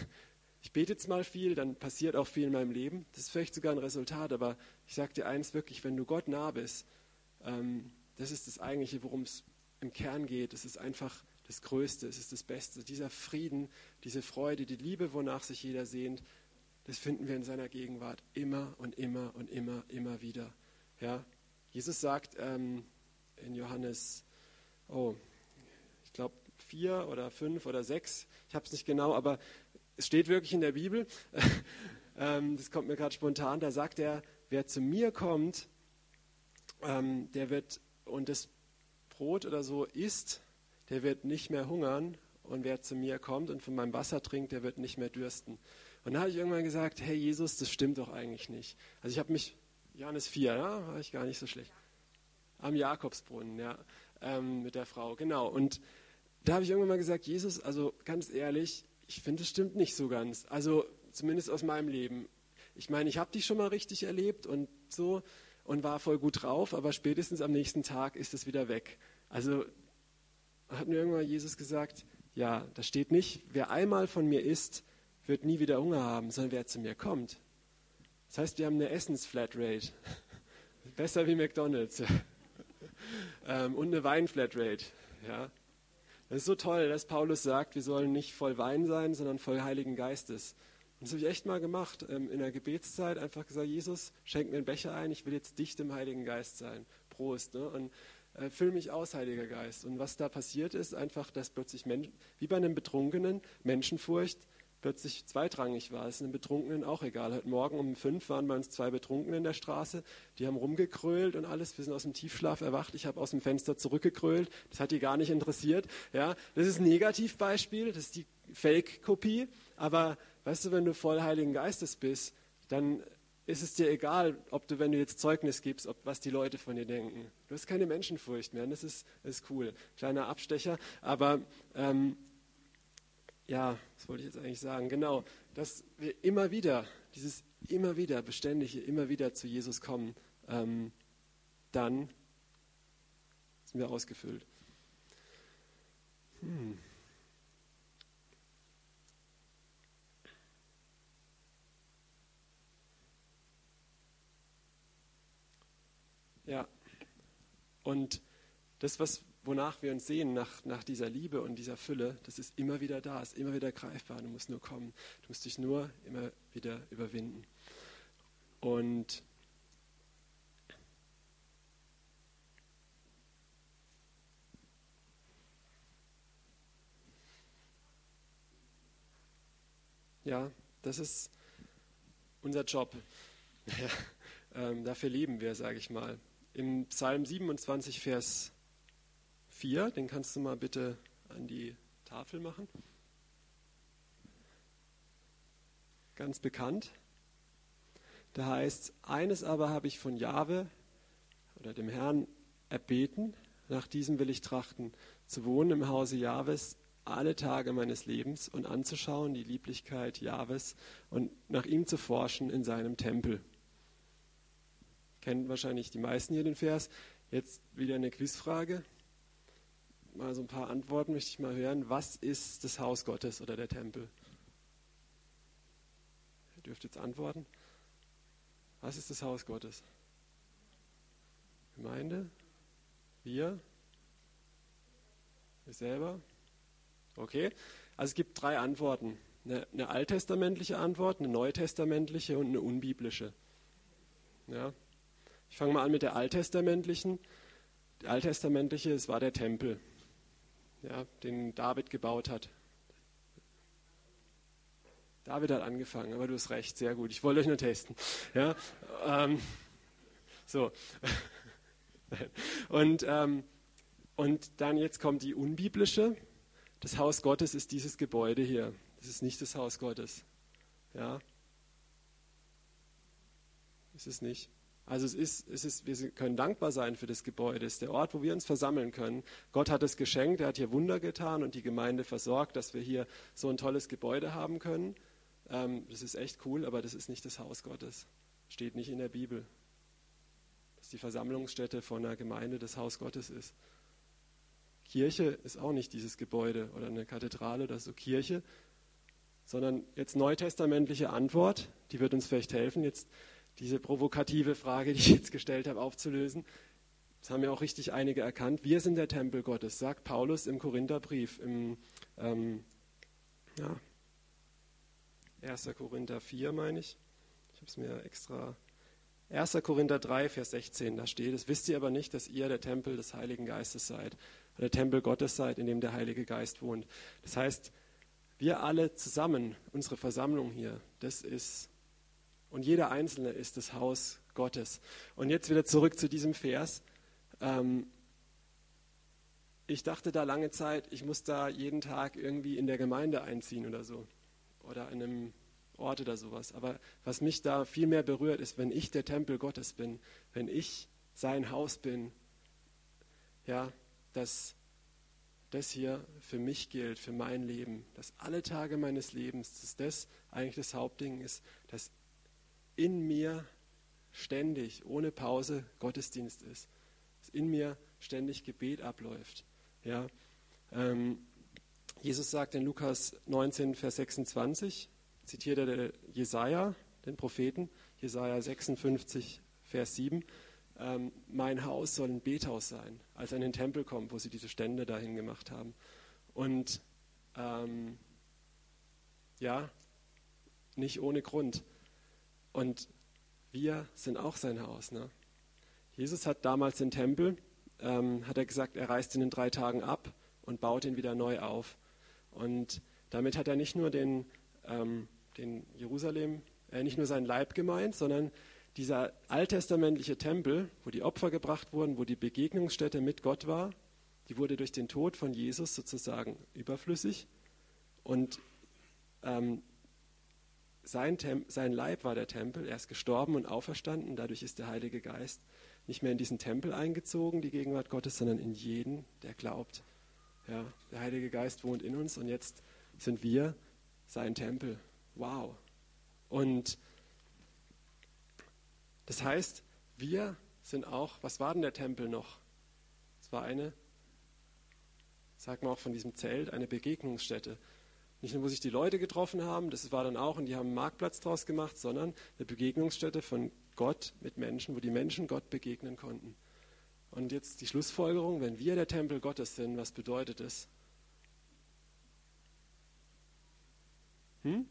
ich bete jetzt mal viel, dann passiert auch viel in meinem Leben. Das ist vielleicht sogar ein Resultat, aber ich sage dir eins wirklich, wenn du Gott nah bist, ähm, das ist das eigentliche, worum es im Kern geht, es ist einfach das Größte, es ist das Beste. Dieser Frieden, diese Freude, die Liebe, wonach sich jeder sehnt, das finden wir in seiner Gegenwart immer und immer und immer, immer wieder. Ja? Jesus sagt ähm, in Johannes, oh, vier oder fünf oder sechs, ich habe es nicht genau, aber es steht wirklich in der Bibel, [laughs] ähm, das kommt mir gerade spontan, da sagt er, wer zu mir kommt, ähm, der wird und das Brot oder so isst, der wird nicht mehr hungern und wer zu mir kommt und von meinem Wasser trinkt, der wird nicht mehr dürsten. Und da habe ich irgendwann gesagt, hey Jesus, das stimmt doch eigentlich nicht. Also ich habe mich, Johannes 4, ja, war ich gar nicht so schlecht. Am Jakobsbrunnen, ja, ähm, mit der Frau, genau. Und da habe ich irgendwann mal gesagt, Jesus, also ganz ehrlich, ich finde, das stimmt nicht so ganz. Also zumindest aus meinem Leben. Ich meine, ich habe dich schon mal richtig erlebt und so und war voll gut drauf, aber spätestens am nächsten Tag ist es wieder weg. Also hat mir irgendwann Jesus gesagt, ja, da steht nicht, wer einmal von mir isst, wird nie wieder Hunger haben, sondern wer zu mir kommt. Das heißt, wir haben eine Essensflatrate. [laughs] Besser wie McDonalds. [laughs] ähm, und eine Weinflatrate. Ja. Das ist so toll, dass Paulus sagt, wir sollen nicht voll Wein sein, sondern voll Heiligen Geistes. Und das habe ich echt mal gemacht. Ähm, in der Gebetszeit einfach gesagt, Jesus, schenk mir einen Becher ein, ich will jetzt dicht im Heiligen Geist sein. Prost. Ne? Und äh, füll mich aus, Heiliger Geist. Und was da passiert ist, einfach, dass plötzlich, Menschen, wie bei einem Betrunkenen, Menschenfurcht plötzlich zweitrangig war. Es ist einem Betrunkenen auch egal. Heute Morgen um fünf waren bei uns zwei Betrunkene in der Straße. Die haben rumgekrölt und alles. Wir sind aus dem Tiefschlaf erwacht. Ich habe aus dem Fenster zurückgekrölt. Das hat die gar nicht interessiert. Ja, das ist ein Negativbeispiel. Das ist die Fake-Kopie. Aber weißt du, wenn du voll Heiligen Geistes bist, dann ist es dir egal, ob du, wenn du jetzt Zeugnis gibst, ob, was die Leute von dir denken. Du hast keine Menschenfurcht mehr. Und das ist, ist cool. Kleiner Abstecher. Aber ähm, ja, was wollte ich jetzt eigentlich sagen? Genau, dass wir immer wieder, dieses immer wieder, beständige, immer wieder zu Jesus kommen, ähm, dann sind wir ausgefüllt. Hm. Ja, und das, was wonach wir uns sehen, nach, nach dieser Liebe und dieser Fülle, das ist immer wieder da, ist immer wieder greifbar. Du musst nur kommen. Du musst dich nur immer wieder überwinden. Und ja, das ist unser Job. [laughs] Ähm, dafür leben wir, sage ich mal. Im Psalm 27, Vers 4, den kannst du mal bitte an die Tafel machen. Ganz bekannt. Da heißt, eines aber habe ich von Jahwe oder dem Herrn erbeten, nach diesem will ich trachten, zu wohnen im Hause Jahwes alle Tage meines Lebens und anzuschauen die Lieblichkeit Jahwes und nach ihm zu forschen in seinem Tempel. Kennen wahrscheinlich die meisten hier den Vers. Jetzt wieder eine Quizfrage mal so ein paar Antworten möchte ich mal hören. Was ist das Haus Gottes oder der Tempel? Ihr dürft jetzt antworten. Was ist das Haus Gottes? Gemeinde? Wir? Wir selber? Okay. Also es gibt drei Antworten. Eine, eine alttestamentliche Antwort, eine neutestamentliche und eine unbiblische. Ja. Ich fange mal an mit der alttestamentlichen. Die alttestamentliche, es war der Tempel ja, den David gebaut hat. David hat angefangen, aber du hast recht, sehr gut. Ich wollte euch nur testen. Ja, ähm, so. [laughs] und, ähm, und dann jetzt kommt die unbiblische. Das Haus Gottes ist dieses Gebäude hier. Das ist nicht das Haus Gottes. Ja. Ist es nicht. Also es ist, es ist, wir können dankbar sein für das Gebäude. Es ist der Ort, wo wir uns versammeln können. Gott hat es geschenkt, er hat hier Wunder getan und die Gemeinde versorgt, dass wir hier so ein tolles Gebäude haben können. Ähm, das ist echt cool, aber das ist nicht das Haus Gottes. Steht nicht in der Bibel. Dass die Versammlungsstätte von einer Gemeinde das Haus Gottes ist. Kirche ist auch nicht dieses Gebäude oder eine Kathedrale oder so Kirche, sondern jetzt neutestamentliche Antwort, die wird uns vielleicht helfen. Jetzt diese provokative Frage, die ich jetzt gestellt habe, aufzulösen. Das haben ja auch richtig einige erkannt. Wir sind der Tempel Gottes, sagt Paulus im Korintherbrief, im ähm, ja, 1. Korinther 4, meine ich. Ich habe es mir extra. 1. Korinther 3, Vers 16, da steht es. Wisst ihr aber nicht, dass ihr der Tempel des Heiligen Geistes seid, der Tempel Gottes seid, in dem der Heilige Geist wohnt. Das heißt, wir alle zusammen, unsere Versammlung hier, das ist, und jeder Einzelne ist das Haus Gottes. Und jetzt wieder zurück zu diesem Vers. Ähm, ich dachte da lange Zeit, ich muss da jeden Tag irgendwie in der Gemeinde einziehen oder so. Oder in einem Ort oder sowas. Aber was mich da viel mehr berührt, ist, wenn ich der Tempel Gottes bin, wenn ich sein Haus bin, ja, dass das hier für mich gilt, für mein Leben, dass alle Tage meines Lebens, dass das eigentlich das Hauptding ist, dass in mir ständig, ohne Pause Gottesdienst ist, dass in mir ständig Gebet abläuft. Ja, ähm, Jesus sagt in Lukas 19, Vers 26, zitiert er Jesaja, den Propheten, Jesaja 56, Vers 7, ähm, mein Haus soll ein Bethaus sein, als er in den Tempel kommt, wo sie diese Stände dahin gemacht haben. Und ähm, ja, nicht ohne Grund. Und wir sind auch sein Haus. Ne? Jesus hat damals den Tempel, ähm, hat er gesagt, er reißt ihn in drei Tagen ab und baut ihn wieder neu auf. Und damit hat er nicht nur den, ähm, den Jerusalem, äh, nicht nur seinen Leib gemeint, sondern dieser alttestamentliche Tempel, wo die Opfer gebracht wurden, wo die Begegnungsstätte mit Gott war, die wurde durch den Tod von Jesus sozusagen überflüssig. Und ähm, sein, sein, Leib war der Tempel, er ist gestorben und auferstanden, dadurch ist der Heilige Geist nicht mehr in diesen Tempel eingezogen, die Gegenwart Gottes, sondern in jeden, der glaubt. Ja, der Heilige Geist wohnt in uns und jetzt sind wir sein Tempel. Wow. Und das heißt, wir sind auch, was war denn der Tempel noch? Es war eine, sagt man auch von diesem Zelt, eine Begegnungsstätte. Nicht nur, wo sich die Leute getroffen haben, das war dann auch, und die haben einen Marktplatz draus gemacht, sondern eine Begegnungsstätte von Gott mit Menschen, wo die Menschen Gott begegnen konnten. Und jetzt die Schlussfolgerung, wenn wir der Tempel Gottes sind, was bedeutet es? Hm?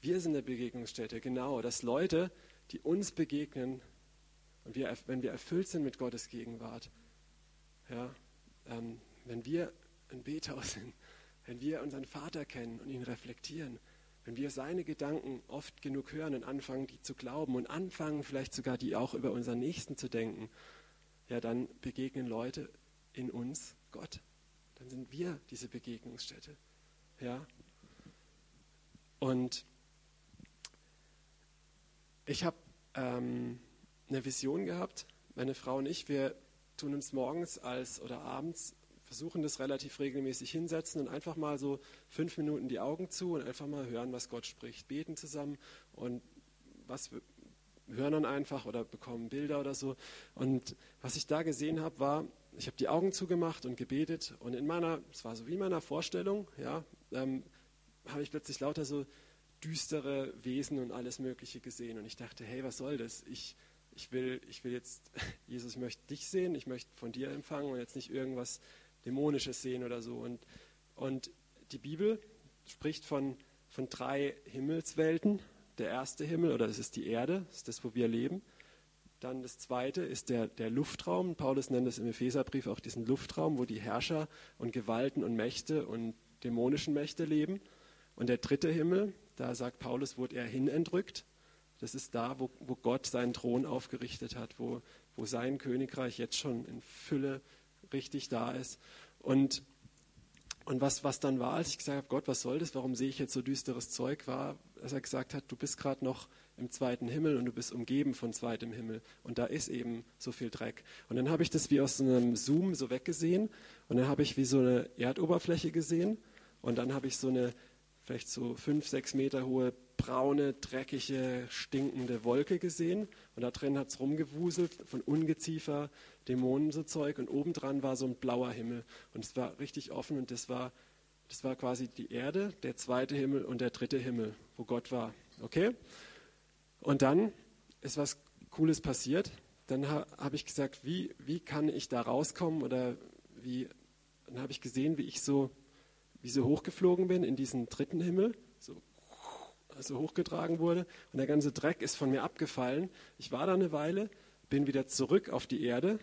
Wir sind eine Begegnungsstätte, genau, dass Leute die uns begegnen und wir, wenn wir erfüllt sind mit Gottes Gegenwart, ja, ähm, wenn wir ein Bethaus sind, wenn wir unseren Vater kennen und ihn reflektieren, wenn wir seine Gedanken oft genug hören und anfangen, die zu glauben und anfangen, vielleicht sogar die auch über unseren Nächsten zu denken, ja, dann begegnen Leute in uns Gott. Dann sind wir diese Begegnungsstätte. Ja. Und ich habe ähm, eine Vision gehabt, meine Frau und ich, wir tun uns morgens als oder abends, versuchen das relativ regelmäßig hinsetzen und einfach mal so fünf Minuten die Augen zu und einfach mal hören, was Gott spricht. Beten zusammen und was hören dann einfach oder bekommen Bilder oder so. Und was ich da gesehen habe, war, ich habe die Augen zugemacht und gebetet und in meiner, es war so wie in meiner Vorstellung, ja, ähm, habe ich plötzlich lauter so düstere Wesen und alles Mögliche gesehen. Und ich dachte, hey, was soll das? Ich, ich, will, ich will jetzt, [laughs] Jesus, ich möchte dich sehen, ich möchte von dir empfangen und jetzt nicht irgendwas Dämonisches sehen oder so. Und, und die Bibel spricht von, von drei Himmelswelten. Der erste Himmel, oder das ist die Erde, das ist das, wo wir leben. Dann das zweite ist der, der Luftraum. Paulus nennt es im Epheserbrief auch diesen Luftraum, wo die Herrscher und Gewalten und Mächte und dämonischen Mächte leben. Und der dritte Himmel, da sagt Paulus, wurde er hinentrückt. Das ist da, wo, wo Gott seinen Thron aufgerichtet hat, wo, wo sein Königreich jetzt schon in Fülle richtig da ist. Und, und was, was dann war, als ich gesagt habe, Gott, was soll das? Warum sehe ich jetzt so düsteres Zeug? War, dass er gesagt hat, du bist gerade noch im zweiten Himmel und du bist umgeben von zweitem Himmel. Und da ist eben so viel Dreck. Und dann habe ich das wie aus einem Zoom so weggesehen. Und dann habe ich wie so eine Erdoberfläche gesehen. Und dann habe ich so eine vielleicht so fünf, sechs Meter hohe, braune, dreckige, stinkende Wolke gesehen. Und da drin hat es rumgewuselt von Ungeziefer, Dämonen, so Zeug. Und obendran war so ein blauer Himmel. Und es war richtig offen und das war, das war quasi die Erde, der zweite Himmel und der dritte Himmel, wo Gott war. Okay? Und dann ist was Cooles passiert. dann ha, habe ich gesagt, wie, wie kann ich da rauskommen oder wie, dann habe ich gesehen, wie ich so, wie so hochgeflogen bin in diesen dritten Himmel, so hochgetragen wurde und der ganze Dreck ist von mir abgefallen. Ich war da eine Weile, bin wieder zurück auf die Erde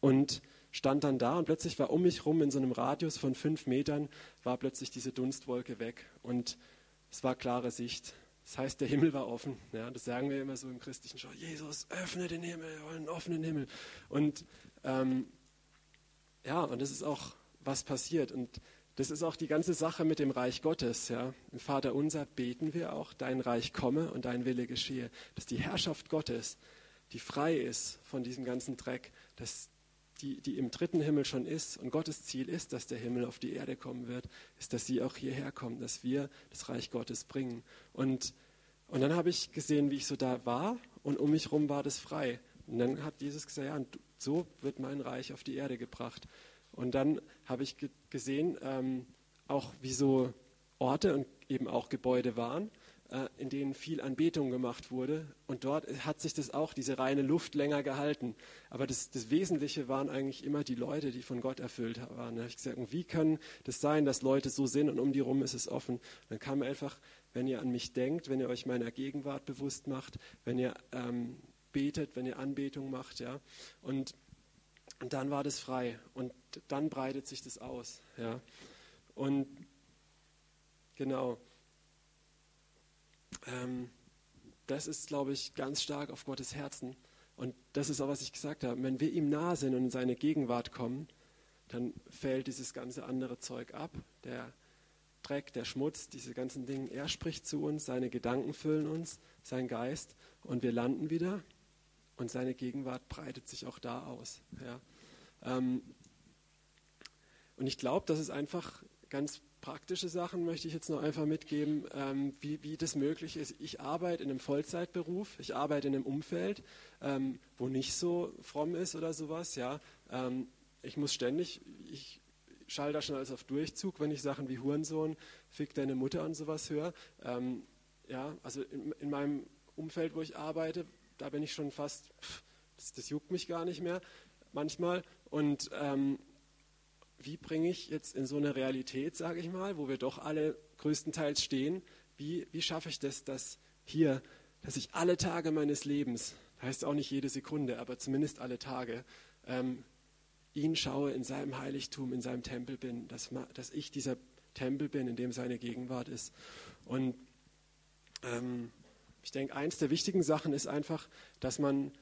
und stand dann da und plötzlich war um mich rum in so einem Radius von fünf Metern, war plötzlich diese Dunstwolke weg und es war klare Sicht. Das heißt, der Himmel war offen. Ja, das sagen wir immer so im christlichen Schau. Jesus, öffne den Himmel, wir wollen einen offenen Himmel. Und ähm, ja, und das ist auch, was passiert. Und das ist auch die ganze Sache mit dem Reich Gottes. Ja. Im Vater unser beten wir auch, dein Reich komme und dein Wille geschehe. Dass die Herrschaft Gottes, die frei ist von diesem ganzen Dreck, dass die, die im dritten Himmel schon ist und Gottes Ziel ist, dass der Himmel auf die Erde kommen wird, ist, dass sie auch hierher kommen, dass wir das Reich Gottes bringen. Und, und dann habe ich gesehen, wie ich so da war und um mich herum war das frei. Und dann hat Jesus gesagt, ja, so wird mein Reich auf die Erde gebracht. Und dann habe ich gesehen, ähm, auch wie so Orte und eben auch Gebäude waren äh, in denen viel Anbetung gemacht wurde. Und dort hat sich das auch, diese reine Luft länger gehalten. Aber das, das Wesentliche waren eigentlich immer die Leute, die von Gott erfüllt waren. Da habe ich gesagt, wie kann das sein, dass Leute so sind und um die rum ist es offen? Und dann kam einfach, wenn ihr an mich denkt, wenn ihr euch meiner Gegenwart bewusst macht, wenn ihr ähm, betet, wenn ihr Anbetung macht, ja. Und, und dann war das frei. Und dann breitet sich das aus, ja. Und genau. Ähm, das ist, glaube ich, ganz stark auf Gottes Herzen. Und das ist auch, was ich gesagt habe. Wenn wir ihm nah sind und in seine Gegenwart kommen, dann fällt dieses ganze andere Zeug ab. Der Dreck, der Schmutz, diese ganzen Dinge. Er spricht zu uns, seine Gedanken füllen uns, sein Geist und wir landen wieder und seine Gegenwart breitet sich auch da aus. Ja. Ähm, und ich glaube, dass es einfach ganz praktische Sachen möchte ich jetzt noch einfach mitgeben, ähm, wie, wie das möglich ist. Ich arbeite in einem Vollzeitberuf, ich arbeite in einem Umfeld, ähm, wo nicht so fromm ist oder sowas. Ja. Ähm, ich muss ständig, ich schalte da schon alles auf Durchzug, wenn ich Sachen wie Hurensohn, Fick deine Mutter und sowas höre. Ähm, ja, also in, in, meinem Umfeld, wo ich arbeite, da bin ich schon fast, pff, das, das, juckt mich gar nicht mehr manchmal. Und ähm, wie bringe ich jetzt in so eine Realität, sage ich mal, wo wir doch alle größtenteils stehen, wie, wie schaffe ich das, dass hier, dass ich alle Tage meines Lebens, heißt auch nicht jede Sekunde, aber zumindest alle Tage, ähm, ihn schaue, in seinem Heiligtum, in seinem Tempel bin, dass, dass ich dieser Tempel bin, in dem seine Gegenwart ist. Und ähm, ich denke, eins der wichtigen Sachen ist einfach, dass man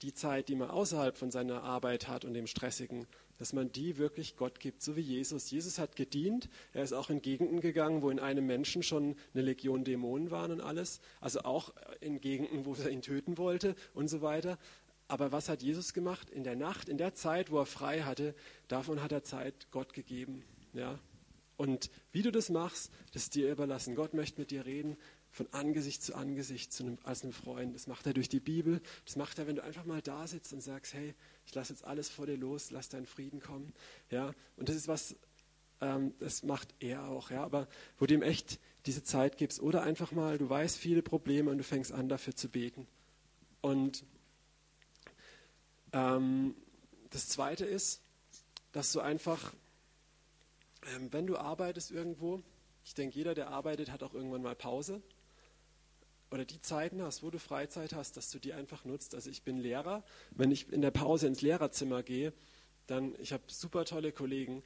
die Zeit, die man außerhalb von seiner Arbeit hat und dem Stressigen, dass man die wirklich Gott gibt, so wie Jesus. Jesus hat gedient, er ist auch in Gegenden gegangen, wo in einem Menschen schon eine Legion Dämonen waren und alles, also auch in Gegenden, wo er ihn töten wollte und so weiter. Aber was hat Jesus gemacht? In der Nacht, in der Zeit, wo er frei hatte, davon hat er Zeit Gott gegeben. Ja? Und wie du das machst, das ist dir überlassen. Gott möchte mit dir reden von Angesicht zu Angesicht zu einem, als einem Freund. Das macht er durch die Bibel. Das macht er, wenn du einfach mal da sitzt und sagst, hey, ich lasse jetzt alles vor dir los, lass deinen Frieden kommen. Ja, und das ist was, ähm, das macht er auch. Ja, aber wo du ihm echt diese Zeit gibst oder einfach mal, du weißt viele Probleme und du fängst an, dafür zu beten. Und ähm, das Zweite ist, dass du einfach, ähm, wenn du arbeitest irgendwo, ich denke, jeder, der arbeitet, hat auch irgendwann mal Pause oder die Zeiten hast, wo du Freizeit hast, dass du die einfach nutzt. Also ich bin Lehrer. Wenn ich in der Pause ins Lehrerzimmer gehe, dann, ich habe super tolle Kollegen,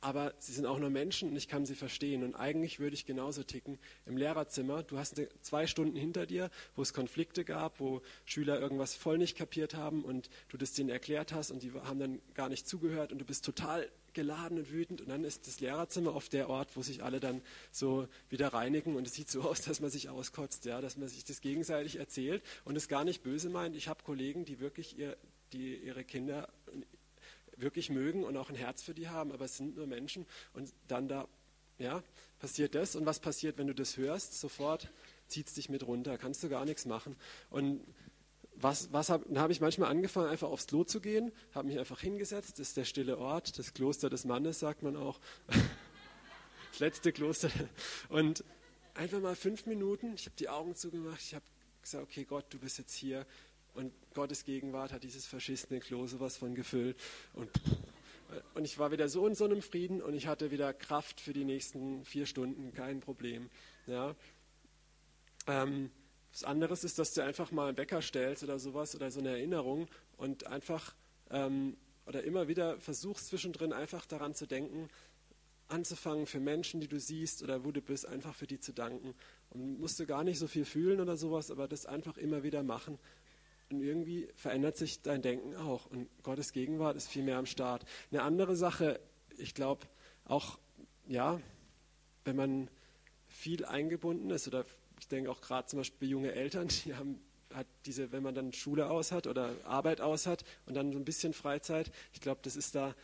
aber sie sind auch nur Menschen und ich kann sie verstehen. Und eigentlich würde ich genauso ticken. Im Lehrerzimmer, du hast zwei Stunden hinter dir, wo es Konflikte gab, wo Schüler irgendwas voll nicht kapiert haben und du das denen erklärt hast und die haben dann gar nicht zugehört und du bist total geladen und wütend. Und dann ist das Lehrerzimmer oft der Ort, wo sich alle dann so wieder reinigen. Und es sieht so aus, dass man sich auskotzt, ja, dass man sich das gegenseitig erzählt und es gar nicht böse meint. Ich habe Kollegen, die wirklich ihr, die ihre Kinder wirklich mögen und auch ein Herz für die haben, aber es sind nur Menschen. Und dann da, ja, passiert das. Und was passiert, wenn du das hörst? Sofort zieht es dich mit runter, kannst du gar nichts machen. Und was, was hab, dann habe ich manchmal angefangen, einfach aufs Klo zu gehen, habe mich einfach hingesetzt. Das ist der stille Ort, das Kloster des Mannes, sagt man auch. [laughs] das letzte Kloster. Und einfach mal fünf Minuten, ich habe die Augen zugemacht, ich habe gesagt, okay Gott, du bist jetzt hier. und Gottes Gegenwart hat dieses verschissene Klo sowas von gefüllt. Und, und ich war wieder so in so einem Frieden und ich hatte wieder Kraft für die nächsten vier Stunden, kein Problem. Ja. Ähm, was anderes ist, dass du einfach mal einen Wecker stellst oder sowas oder so eine Erinnerung und einfach ähm, oder immer wieder versuchst zwischendrin einfach daran zu denken, anzufangen für Menschen, die du siehst oder wo du bist, einfach für die zu danken. Und musst du gar nicht so viel fühlen oder sowas, aber das einfach immer wieder machen. Und irgendwie verändert sich dein Denken auch. Und Gottes Gegenwart ist viel mehr am Start. Eine andere Sache, ich glaube, auch, ja, wenn man viel eingebunden ist oder ich denke auch gerade zum Beispiel junge Eltern, die haben hat diese, wenn man dann Schule aus hat oder Arbeit aus hat und dann so ein bisschen Freizeit, ich glaube, das ist da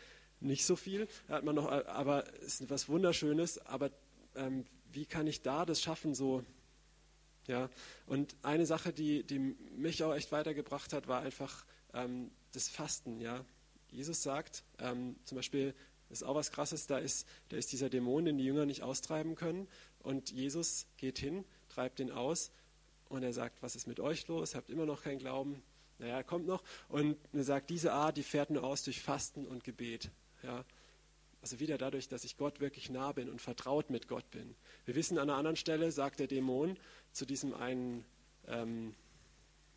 nicht so viel, hat man noch, aber es ist was Wunderschönes, aber ähm, wie kann ich da das schaffen, so, ja, und eine Sache, die, die mich auch echt weitergebracht hat, war einfach ähm, das Fasten, ja. Jesus sagt, ähm, zum Beispiel, das ist auch was Krasses, da ist, da ist dieser Dämon, den die Jünger nicht austreiben können und Jesus geht hin, treibt ihn aus und er sagt, was ist mit euch los? Habt immer noch keinen Glauben? Naja, er kommt noch. Und er sagt, diese Art, die fährt nur aus durch Fasten und Gebet. Ja. Also wieder dadurch, dass ich Gott wirklich nah bin und vertraut mit Gott bin. Wir wissen an einer anderen Stelle, sagt der Dämon zu diesem einen, ähm,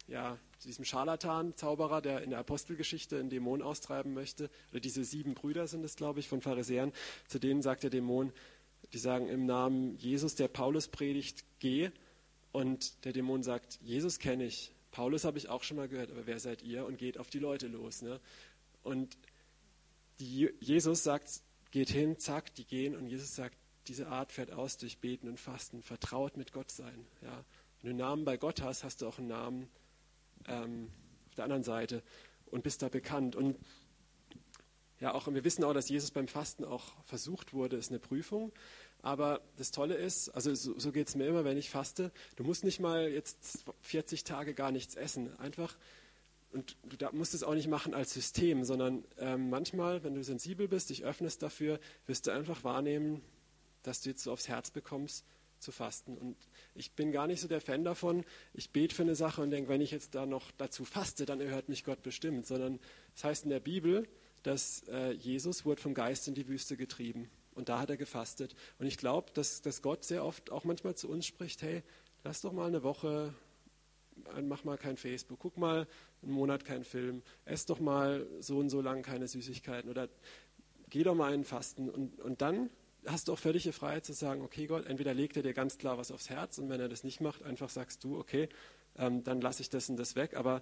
ja, zu diesem Scharlatan, Zauberer, der in der Apostelgeschichte einen Dämon austreiben möchte, oder diese sieben Brüder sind es, glaube ich, von Pharisäern, zu denen sagt der Dämon, die sagen im Namen Jesus, der Paulus predigt, geh. Und der Dämon sagt, Jesus kenne ich, Paulus habe ich auch schon mal gehört, aber wer seid ihr? Und geht auf die Leute los. Ne? Und die, Jesus sagt, geht hin, zack, die gehen. Und Jesus sagt, diese Art fährt aus durch Beten und Fasten, vertraut mit Gott sein. Ja? Wenn du einen Namen bei Gott hast, hast du auch einen Namen ähm, auf der anderen Seite und bist da bekannt. Und ja, auch, und wir wissen auch, dass Jesus beim Fasten auch versucht wurde, ist eine Prüfung. Aber das Tolle ist, also so, so geht es mir immer, wenn ich faste, du musst nicht mal jetzt 40 Tage gar nichts essen. Einfach, und du musst es auch nicht machen als System, sondern ähm, manchmal, wenn du sensibel bist, dich öffnest dafür, wirst du einfach wahrnehmen, dass du jetzt so aufs Herz bekommst, zu fasten. Und ich bin gar nicht so der Fan davon, ich bete für eine Sache und denke, wenn ich jetzt da noch dazu faste, dann erhört mich Gott bestimmt. Sondern es das heißt in der Bibel, dass äh, Jesus wurde vom Geist in die Wüste getrieben. Und da hat er gefastet. Und ich glaube, dass, dass Gott sehr oft auch manchmal zu uns spricht, hey, lass doch mal eine Woche, mach mal kein Facebook, guck mal einen Monat keinen Film, ess doch mal so und so lang keine Süßigkeiten oder geh doch mal in Fasten. Und, und dann hast du auch völlige Freiheit zu sagen, okay Gott, entweder legt er dir ganz klar was aufs Herz und wenn er das nicht macht, einfach sagst du, okay, ähm, dann lasse ich das und das weg. Aber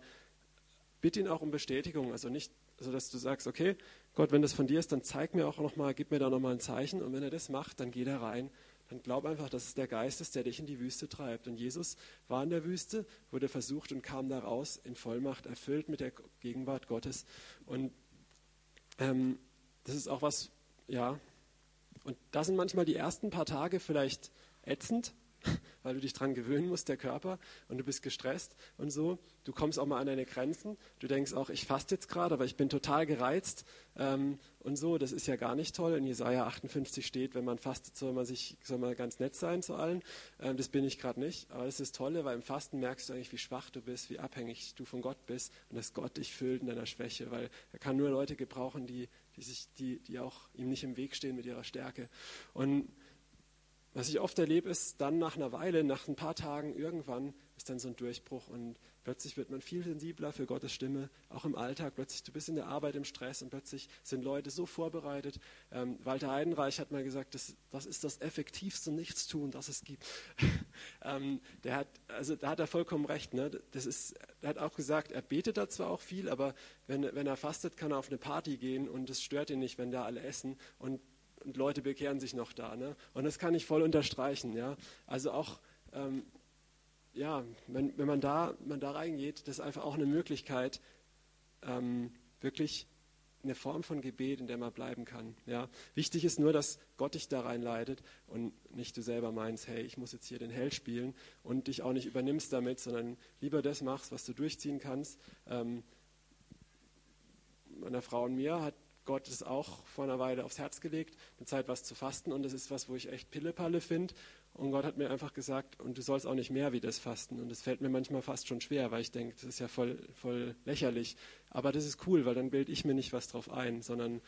bitte ihn auch um Bestätigung, also nicht, also dass du sagst, okay, Gott, wenn das von dir ist, dann zeig mir auch nochmal, gib mir da nochmal ein Zeichen. Und wenn er das macht, dann geh da rein. Dann glaub einfach, dass es der Geist ist, der dich in die Wüste treibt. Und Jesus war in der Wüste, wurde versucht und kam da raus in Vollmacht, erfüllt mit der Gegenwart Gottes. Und ähm, das ist auch was, ja. Und da sind manchmal die ersten paar Tage vielleicht ätzend, weil du dich dran gewöhnen musst, der Körper, und du bist gestresst und so. Du kommst auch mal an deine Grenzen. Du denkst auch, ich faste jetzt gerade, aber ich bin total gereizt ähm, und so. Das ist ja gar nicht toll. In Jesaja 58 steht, wenn man fastet, soll man sich, soll man ganz nett sein zu allen. Ähm, das bin ich gerade nicht. Aber das ist Tolle, weil im Fasten merkst du eigentlich, wie schwach du bist, wie abhängig du von Gott bist und dass Gott dich füllt in deiner Schwäche, weil er kann nur Leute gebrauchen, die, die sich, die, die auch ihm nicht im Weg stehen mit ihrer Stärke. Und was ich oft erlebe, ist dann nach einer Weile, nach ein paar Tagen, irgendwann ist dann so ein Durchbruch und plötzlich wird man viel sensibler für Gottes Stimme, auch im Alltag. Plötzlich, du bist in der Arbeit im Stress und plötzlich sind Leute so vorbereitet. Ähm, Walter Heidenreich hat mal gesagt, das, das ist das effektivste Nichtstun, das es gibt. [laughs] ähm, der hat, also da hat er vollkommen recht. Ne? Das ist, er hat auch gesagt, er betet da zwar auch viel, aber wenn, wenn er fastet, kann er auf eine Party gehen und es stört ihn nicht, wenn da alle essen. Und und Leute bekehren sich noch da. Ne? Und das kann ich voll unterstreichen. Ja? Also auch, ähm, ja, wenn, wenn man, da, man da reingeht, das ist einfach auch eine Möglichkeit, ähm, wirklich eine Form von Gebet, in der man bleiben kann. Ja? Wichtig ist nur, dass Gott dich da reinleitet und nicht du selber meinst, hey, ich muss jetzt hier den Held spielen und dich auch nicht übernimmst damit, sondern lieber das machst, was du durchziehen kannst. Ähm, meiner Frau und mir hat Gott es auch vor einer Weile aufs Herz gelegt, eine Zeit was zu fasten. Und das ist was, wo ich echt Pillepalle finde. Und Gott hat mir einfach gesagt, und du sollst auch nicht mehr wie das fasten. Und das fällt mir manchmal fast schon schwer, weil ich denke, das ist ja voll, voll lächerlich. Aber das ist cool, weil dann bilde ich mir nicht was drauf ein, sondern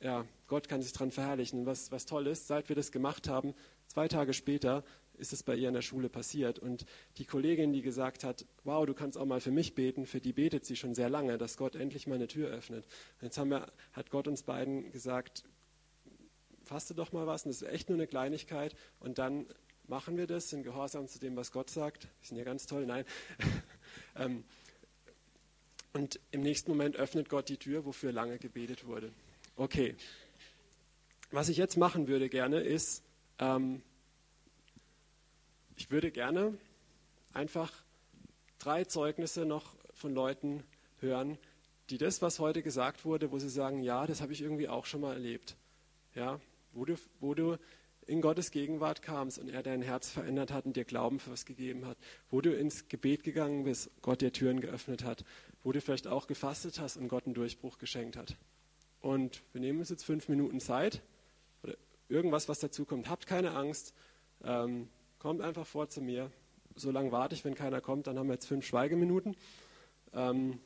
ja, Gott kann sich daran verherrlichen. Was, was toll ist, seit wir das gemacht haben, zwei Tage später ist es bei ihr in der Schule passiert. Und die Kollegin, die gesagt hat, wow, du kannst auch mal für mich beten, für die betet sie schon sehr lange, dass Gott endlich mal eine Tür öffnet. Und jetzt wir, hat Gott uns beiden gesagt, faste doch mal was, und das ist echt nur eine Kleinigkeit. Und dann machen wir das in Gehorsam zu dem, was Gott sagt. Wir sind ja ganz toll, nein. [laughs] Ähm, und im nächsten Moment öffnet Gott die Tür, wofür lange gebetet wurde. Okay. Was ich jetzt machen würde gerne ist, ähm, ich würde gerne einfach drei Zeugnisse noch von Leuten hören, die das, was heute gesagt wurde, wo sie sagen, ja, das habe ich irgendwie auch schon mal erlebt. Ja, wo du, wo du in Gottes Gegenwart kamst und er dein Herz verändert hat und dir Glauben für was gegeben hat, wo du ins Gebet gegangen bist, Gott dir Türen geöffnet hat, wo du vielleicht auch gefastet hast und Gott einen Durchbruch geschenkt hat. Und wir nehmen uns jetzt fünf Minuten Zeit oder irgendwas, was dazu kommt. Habt keine Angst. Ähm, kommt einfach vor zu mir. So lange warte ich, wenn keiner kommt, dann haben wir jetzt fünf Schweigeminuten. Ähm,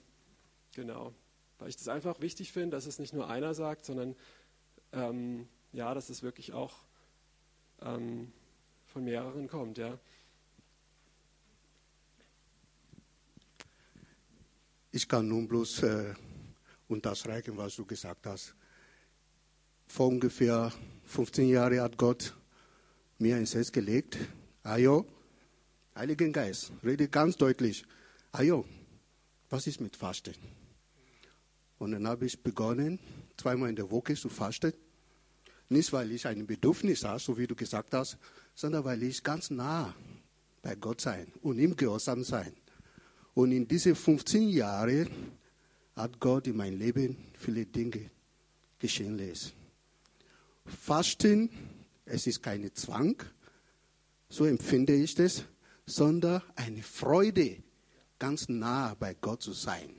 genau, weil ich das einfach wichtig finde, dass es nicht nur einer sagt, sondern ähm, ja, dass es wirklich auch ähm, von mehreren kommt. Ja. Ich kann nun bloß äh, unterstreichen, was du gesagt hast. Vor ungefähr 15 Jahren hat Gott mir ins Herz gelegt, Ajo, Heiligen Geist, rede ganz deutlich. Ajo, was ist mit Fasten? Und dann habe ich begonnen, zweimal in der Woche zu fasten. Nicht, weil ich ein Bedürfnis habe, so wie du gesagt hast, sondern weil ich ganz nah bei Gott sein und im Gehorsam sein. Und in diese 15 Jahren hat Gott in mein Leben viele Dinge geschehen lassen. Fasten, es ist kein Zwang, so empfinde ich das, sondern eine Freude, ganz nah bei Gott zu sein.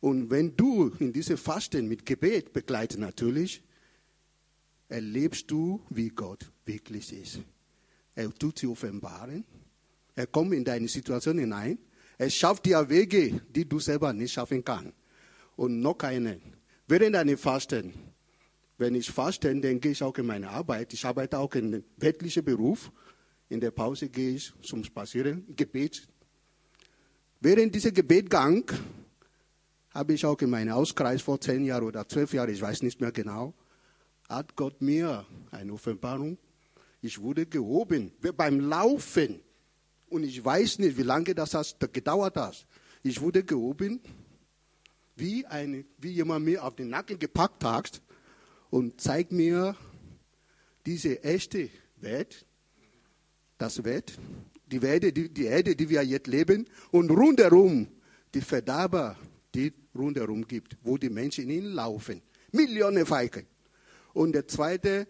Und wenn du in diese Fasten mit Gebet begleitest natürlich, erlebst du, wie Gott wirklich ist. Er tut sie offenbaren. Er kommt in deine Situation hinein. Er schafft dir Wege, die du selber nicht schaffen kannst. Und noch einen. Während deines Fasten, wenn ich faste, dann gehe ich auch in meine Arbeit. Ich arbeite auch in einem weltlichen Beruf. In der Pause gehe ich zum Spazieren, Gebet. Während dieser Gebetgang habe ich auch in meinem Auskreis vor zehn Jahren oder zwölf Jahren, ich weiß nicht mehr genau, hat Gott mir eine Offenbarung. Ich wurde gehoben beim Laufen. Und ich weiß nicht, wie lange das gedauert hat. Ich wurde gehoben, wie, eine, wie jemand mir auf den Nacken gepackt hat und zeigt mir diese echte Welt, das Welt, die, Welt, die, die Erde, die wir jetzt leben, und rundherum die Verderber, die rundherum gibt, wo die Menschen hinlaufen. Millionen Falken. Und der zweite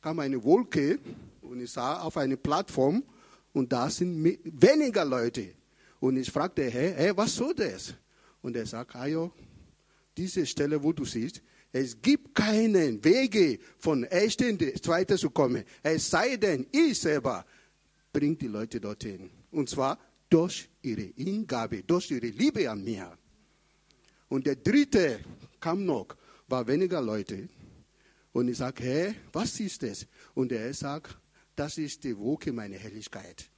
kam eine Wolke und ich sah auf eine Plattform und da sind weniger Leute. Und ich fragte, hey, hey was soll das? Und er sagt, Ayo, diese Stelle, wo du siehst, es gibt keinen Wege von ersten zweite zu kommen. Es sei denn, ich selber bringt die Leute dorthin. Und zwar durch ihre Hingabe, durch ihre Liebe an mir. Und der dritte kam noch, war weniger Leute. Und ich sage, hä, was ist das? Und er sagt, das ist die Woche meiner Herrlichkeit.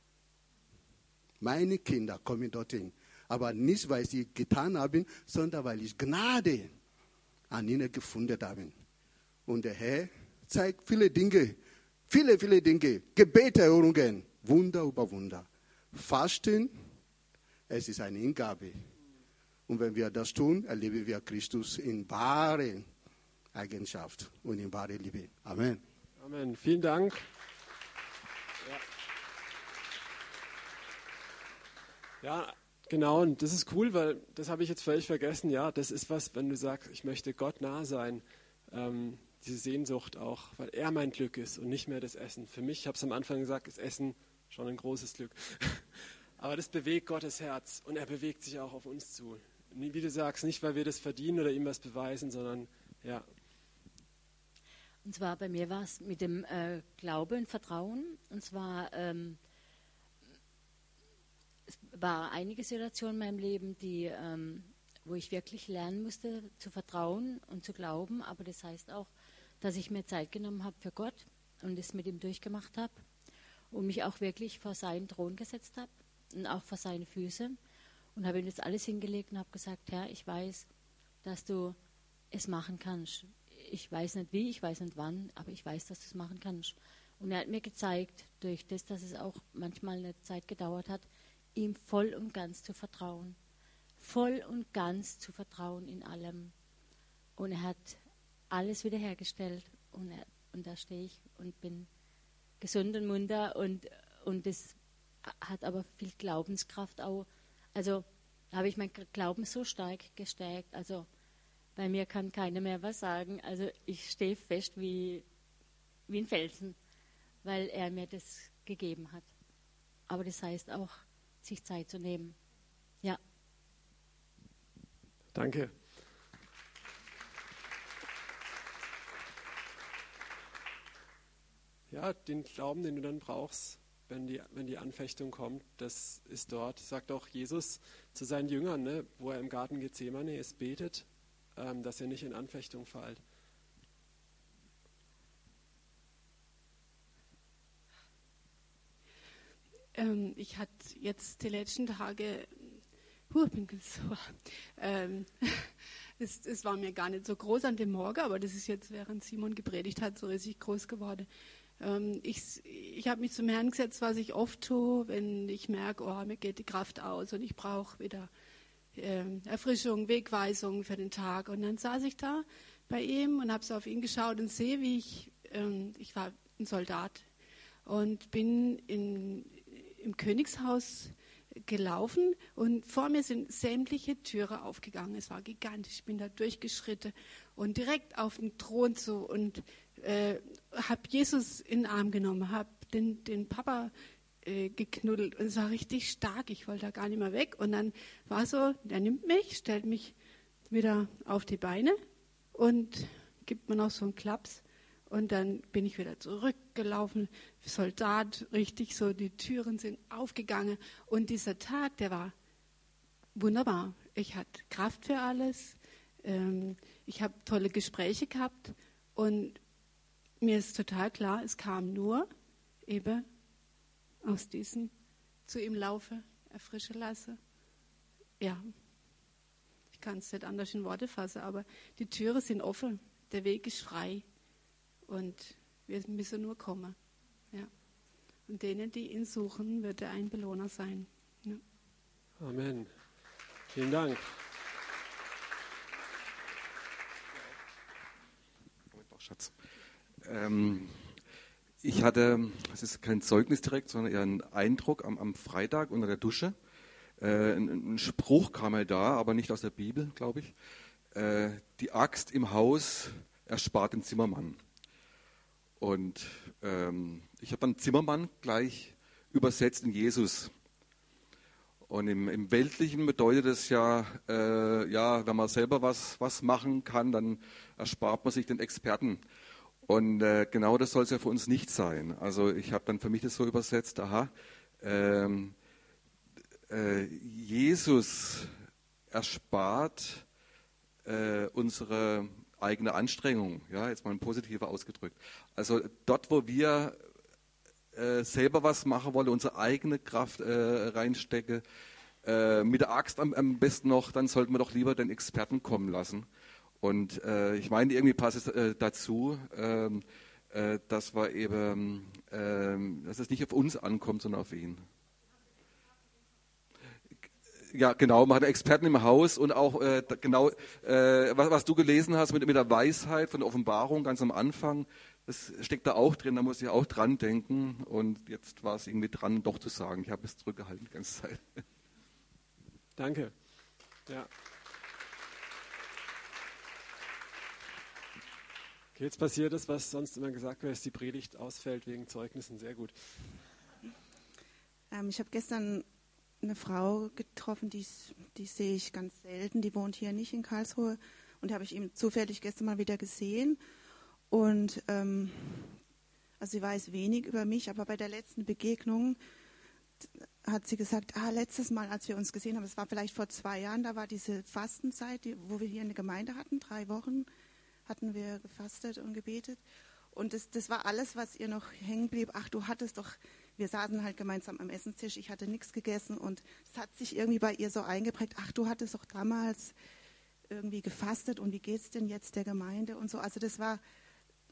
Meine Kinder kommen dorthin. Aber nicht, weil sie getan haben, sondern weil ich Gnade an ihnen gefunden habe. Und der Herr zeigt viele Dinge, viele, viele Dinge, Gebeterhörungen, Wunder über Wunder. Fasten, es ist eine Hingabe. Und wenn wir das tun, erleben wir Christus in wahre Eigenschaft und in wahre Liebe. Amen. Amen. Vielen Dank. Ja. ja, genau. Und das ist cool, weil das habe ich jetzt völlig vergessen. Ja, das ist was, wenn du sagst, ich möchte Gott nah sein. Ähm, diese Sehnsucht auch, weil er mein Glück ist und nicht mehr das Essen. Für mich, ich habe es am Anfang gesagt, ist Essen schon ein großes Glück. [laughs] Aber das bewegt Gottes Herz und er bewegt sich auch auf uns zu. Wie du sagst, nicht weil wir das verdienen oder ihm was beweisen, sondern Ja. Und zwar bei mir war es mit dem äh, Glaube und Vertrauen. Und zwar ähm, es war einige Situationen in meinem Leben, die, ähm, wo ich wirklich lernen musste zu vertrauen und zu glauben. Aber das heißt auch, dass ich mir Zeit genommen habe für Gott und es mit ihm durchgemacht habe und mich auch wirklich vor seinen Thron gesetzt habe und auch vor seine Füße und habe ihm das alles hingelegt und habe gesagt, Herr, ich weiß, dass du es machen kannst ich weiß nicht wie, ich weiß nicht wann, aber ich weiß, dass du es machen kannst. Und er hat mir gezeigt, durch das, dass es auch manchmal eine Zeit gedauert hat, ihm voll und ganz zu vertrauen. Voll und ganz zu vertrauen in allem. Und er hat alles wiederhergestellt. Und, er, und da stehe ich und bin gesund und munter. Und, und das hat aber viel Glaubenskraft auch. Also habe ich mein Glauben so stark gestärkt. Also bei mir kann keiner mehr was sagen. Also ich stehe fest wie, wie ein Felsen, weil er mir das gegeben hat. Aber das heißt auch, sich Zeit zu nehmen. Ja. Danke. Ja, den Glauben, den du dann brauchst, wenn die, wenn die Anfechtung kommt, das ist dort, sagt auch Jesus zu seinen Jüngern, ne, wo er im Garten Gethsemane ist, betet ähm, dass ihr nicht in Anfechtung fallt. Ähm, ich hatte jetzt die letzten Tage, huh, bin so, ähm, [laughs] es, es, war mir gar nicht so groß an dem Morgen, aber das ist jetzt, während Simon gepredigt hat, so riesig groß geworden. Ähm, ich ich habe mich zum Herrn gesetzt, was ich oft tue, wenn ich merke, oh, mir geht die Kraft aus und ich brauche wieder äh, Erfrischung, Wegweisung für den Tag. Und dann saß ich da bei ihm und habe so auf ihn geschaut und sehe, wie ich, ähm, ich war ein Soldat und bin in, im Königshaus gelaufen und vor mir sind sämtliche Türen aufgegangen. Es war gigantisch. Ich bin da durchgeschritten und direkt auf den Thron zu und äh, habe Jesus in den Arm genommen, habe den, den Papa äh, geknuddelt und es war richtig stark. Ich wollte da gar nicht mehr weg. Und dann war so, der nimmt mich, stellt mich wieder auf die Beine und gibt mir noch so einen Klaps. Und dann bin ich wieder zurückgelaufen, Soldat, richtig so, die Türen sind aufgegangen. Und dieser Tag, der war wunderbar. Ich hatte Kraft für alles. Ähm, ich habe tolle Gespräche gehabt. Und mir ist total klar, es kam nur eben aus diesen zu ihm laufe, erfrische lasse. Ja, ich kann es nicht anders in Worte fassen, aber die Türen sind offen, der Weg ist frei und wir müssen nur kommen. Ja. Und denen, die ihn suchen, wird er ein Belohner sein. Ja. Amen. Vielen Dank. Schatz. Ähm, ich hatte, es ist kein Zeugnis direkt, sondern eher ein Eindruck am, am Freitag unter der Dusche. Äh, ein, ein, Spruch kam mir da, aber nicht aus der Bibel, glaube ich. Äh, die Axt im Haus erspart den Zimmermann. Und ähm, ich habe dann Zimmermann gleich übersetzt in Jesus. Und im, im Weltlichen bedeutet es ja, äh, ja, wenn man selber was, was machen kann, dann erspart man sich den Experten. Und äh, genau das soll es ja für uns nicht sein. Also ich habe dann für mich das so übersetzt, aha, ähm, äh, Jesus erspart äh, unsere eigene Anstrengung, ja, jetzt mal positiver ausgedrückt. Also dort, wo wir äh, selber was machen wollen, unsere eigene Kraft äh, reinstecke, äh, mit der Axt am, am besten noch, dann sollten wir doch lieber den Experten kommen lassen und äh, ich meine, irgendwie passt es äh, dazu, ähm, äh, dass wir eben, ähm, dass es nicht auf uns ankommt, sondern auf ihn. Ja, genau, man hat Experten im Haus und auch äh, genau, äh, was, was, du gelesen hast mit, mit der Weisheit von der Offenbarung ganz am Anfang, das steckt da auch drin, da muss ich auch dran denken und jetzt war es irgendwie dran, doch zu sagen. Ich habe es zurückgehalten die ganze Zeit. Danke. Ja. Okay, jetzt passiert es, was sonst immer gesagt wird, dass die Predigt ausfällt wegen Zeugnissen. Sehr gut. Ähm, ich habe gestern eine Frau getroffen, die, die sehe ich ganz selten. Die wohnt hier nicht in Karlsruhe. Und habe ich ihn zufällig gestern mal wieder gesehen. Und ähm, also sie weiß wenig über mich, aber bei der letzten Begegnung hat sie gesagt, ah, letztes Mal, als wir uns gesehen haben, das war vielleicht vor zwei Jahren, da war diese Fastenzeit, die, wo wir hier eine Gemeinde hatten, drei Wochen hatten wir gefastet und gebetet. Und das, das war alles, was ihr noch hängen blieb. Ach, du hattest doch, wir saßen halt gemeinsam am Essenstisch, ich hatte nichts gegessen und es hat sich irgendwie bei ihr so eingeprägt, ach, du hattest doch damals irgendwie gefastet und wie geht es denn jetzt der Gemeinde und so. Also das war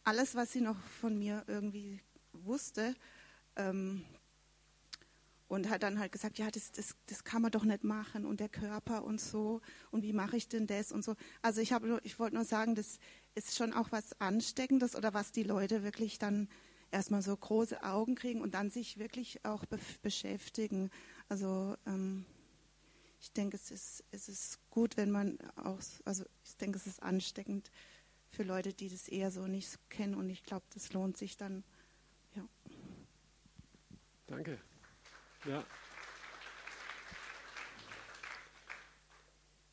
alles, was sie noch von mir irgendwie wusste. Ähm, und hat dann halt gesagt, ja, das, das, das kann man doch nicht machen und der Körper und so und wie mache ich denn das und so. Also ich ich wollte nur sagen, das ist schon auch was Ansteckendes oder was die Leute wirklich dann erstmal so große Augen kriegen und dann sich wirklich auch be beschäftigen. Also ähm, ich denke, es ist, es ist gut, wenn man auch, also ich denke, es ist ansteckend für Leute, die das eher so nicht kennen und ich glaube, das lohnt sich dann. Ja. Danke. Ja.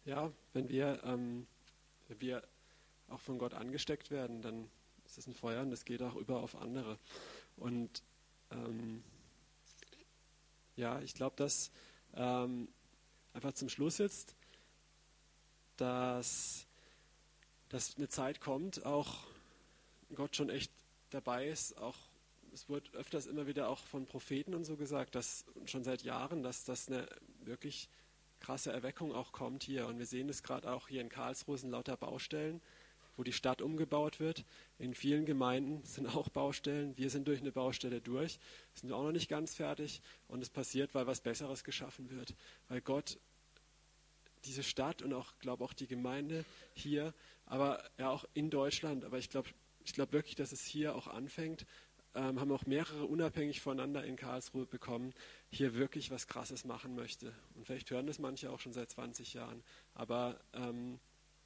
Ja, wenn wir, ähm, wenn wir auch von Gott angesteckt werden, dann ist es ein Feuer und es geht auch über auf andere. Und ähm, ja, ich glaube, dass ähm, einfach zum Schluss jetzt, dass, dass eine Zeit kommt, auch Gott schon echt dabei ist, auch es wird öfters immer wieder auch von Propheten und so gesagt, dass schon seit Jahren, dass das eine wirklich krasse Erweckung auch kommt hier. Und wir sehen es gerade auch hier in Karlsruhe sind lauter Baustellen wo die Stadt umgebaut wird. In vielen Gemeinden sind auch Baustellen. Wir sind durch eine Baustelle durch, sind auch noch nicht ganz fertig. Und es passiert, weil was Besseres geschaffen wird. Weil Gott diese Stadt und auch, glaube auch die Gemeinde hier, aber ja auch in Deutschland, aber ich glaube ich glaube wirklich, dass es hier auch anfängt, ähm, haben auch mehrere unabhängig voneinander in Karlsruhe bekommen, hier wirklich was Krasses machen möchte. Und vielleicht hören das manche auch schon seit 20 Jahren. Aber ähm,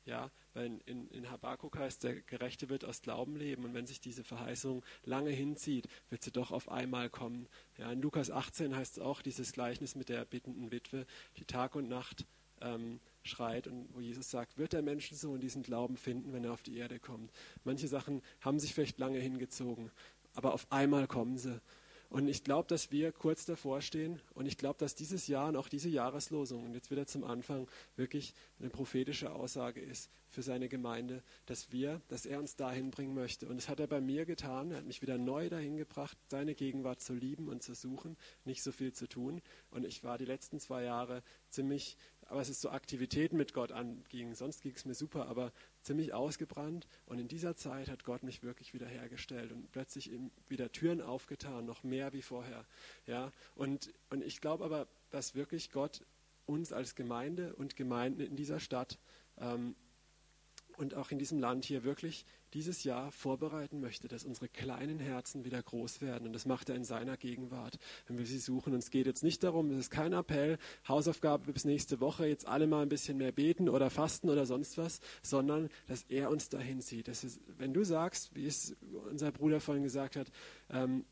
ja, weil in, in Habakkuk heißt, der Gerechte wird aus Glauben leben. Und wenn sich diese Verheißung lange hinzieht, wird sie doch auf einmal kommen. Ja, in Lukas 18 heißt es auch dieses Gleichnis mit der bittenden Witwe, die Tag und Nacht ähm, schreit und wo Jesus sagt, wird der Menschensohn diesen Glauben finden, wenn er auf die Erde kommt. Manche Sachen haben sich vielleicht lange hingezogen, aber auf einmal kommen sie. Und ich glaube, dass wir kurz davor stehen und ich glaube, dass dieses Jahr und auch diese Jahreslosung und jetzt wieder zum Anfang wirklich eine prophetische Aussage ist für seine Gemeinde, dass wir, dass er uns dahin bringen möchte. Und das hat er bei mir getan. Er hat mich wieder neu dahin gebracht, seine Gegenwart zu lieben und zu suchen, nicht so viel zu tun. Und ich war die letzten zwei Jahre ziemlich aber es ist so Aktivitäten mit Gott anging. Sonst ging es mir super, aber ziemlich ausgebrannt. Und in dieser Zeit hat Gott mich wirklich wiederhergestellt und plötzlich wieder Türen aufgetan, noch mehr wie vorher. Ja, und, und ich glaube aber, dass wirklich Gott uns als Gemeinde und Gemeinden in dieser Stadt ähm, und auch in diesem Land hier wirklich dieses Jahr vorbereiten möchte, dass unsere kleinen Herzen wieder groß werden. Und das macht er in seiner Gegenwart, wenn wir sie suchen. Und es geht jetzt nicht darum, es ist kein Appell, Hausaufgabe bis nächste Woche, jetzt alle mal ein bisschen mehr beten oder fasten oder sonst was, sondern dass er uns dahin zieht. Ist, wenn du sagst, wie es unser Bruder vorhin gesagt hat, ähm,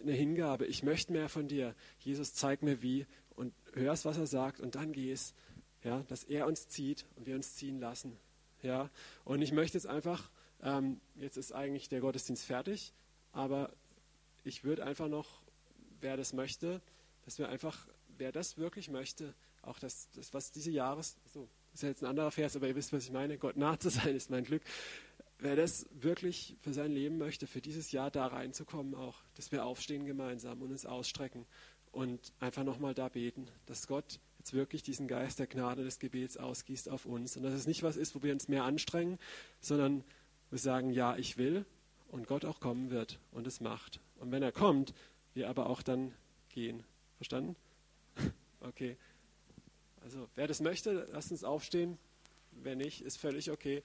eine Hingabe, ich möchte mehr von dir. Jesus, zeig mir wie und hörst, was er sagt und dann gehst. Ja, dass er uns zieht und wir uns ziehen lassen. Ja, und ich möchte jetzt einfach ähm, jetzt ist eigentlich der Gottesdienst fertig, aber ich würde einfach noch, wer das möchte, dass wir einfach, wer das wirklich möchte, auch das, das was diese Jahres, so, ist ja jetzt ein anderer Vers, aber ihr wisst, was ich meine, Gott nah zu sein ist mein Glück. Wer das wirklich für sein Leben möchte, für dieses Jahr da reinzukommen auch, dass wir aufstehen gemeinsam und uns ausstrecken und einfach nochmal da beten, dass Gott jetzt wirklich diesen Geist der Gnade des Gebets ausgießt auf uns und dass es nicht was ist, wo wir uns mehr anstrengen, sondern wir sagen, ja, ich will und Gott auch kommen wird und es macht. Und wenn er kommt, wir aber auch dann gehen. Verstanden? [laughs] Okay. Also wer das möchte, lasst uns aufstehen. Wer nicht, ist völlig okay.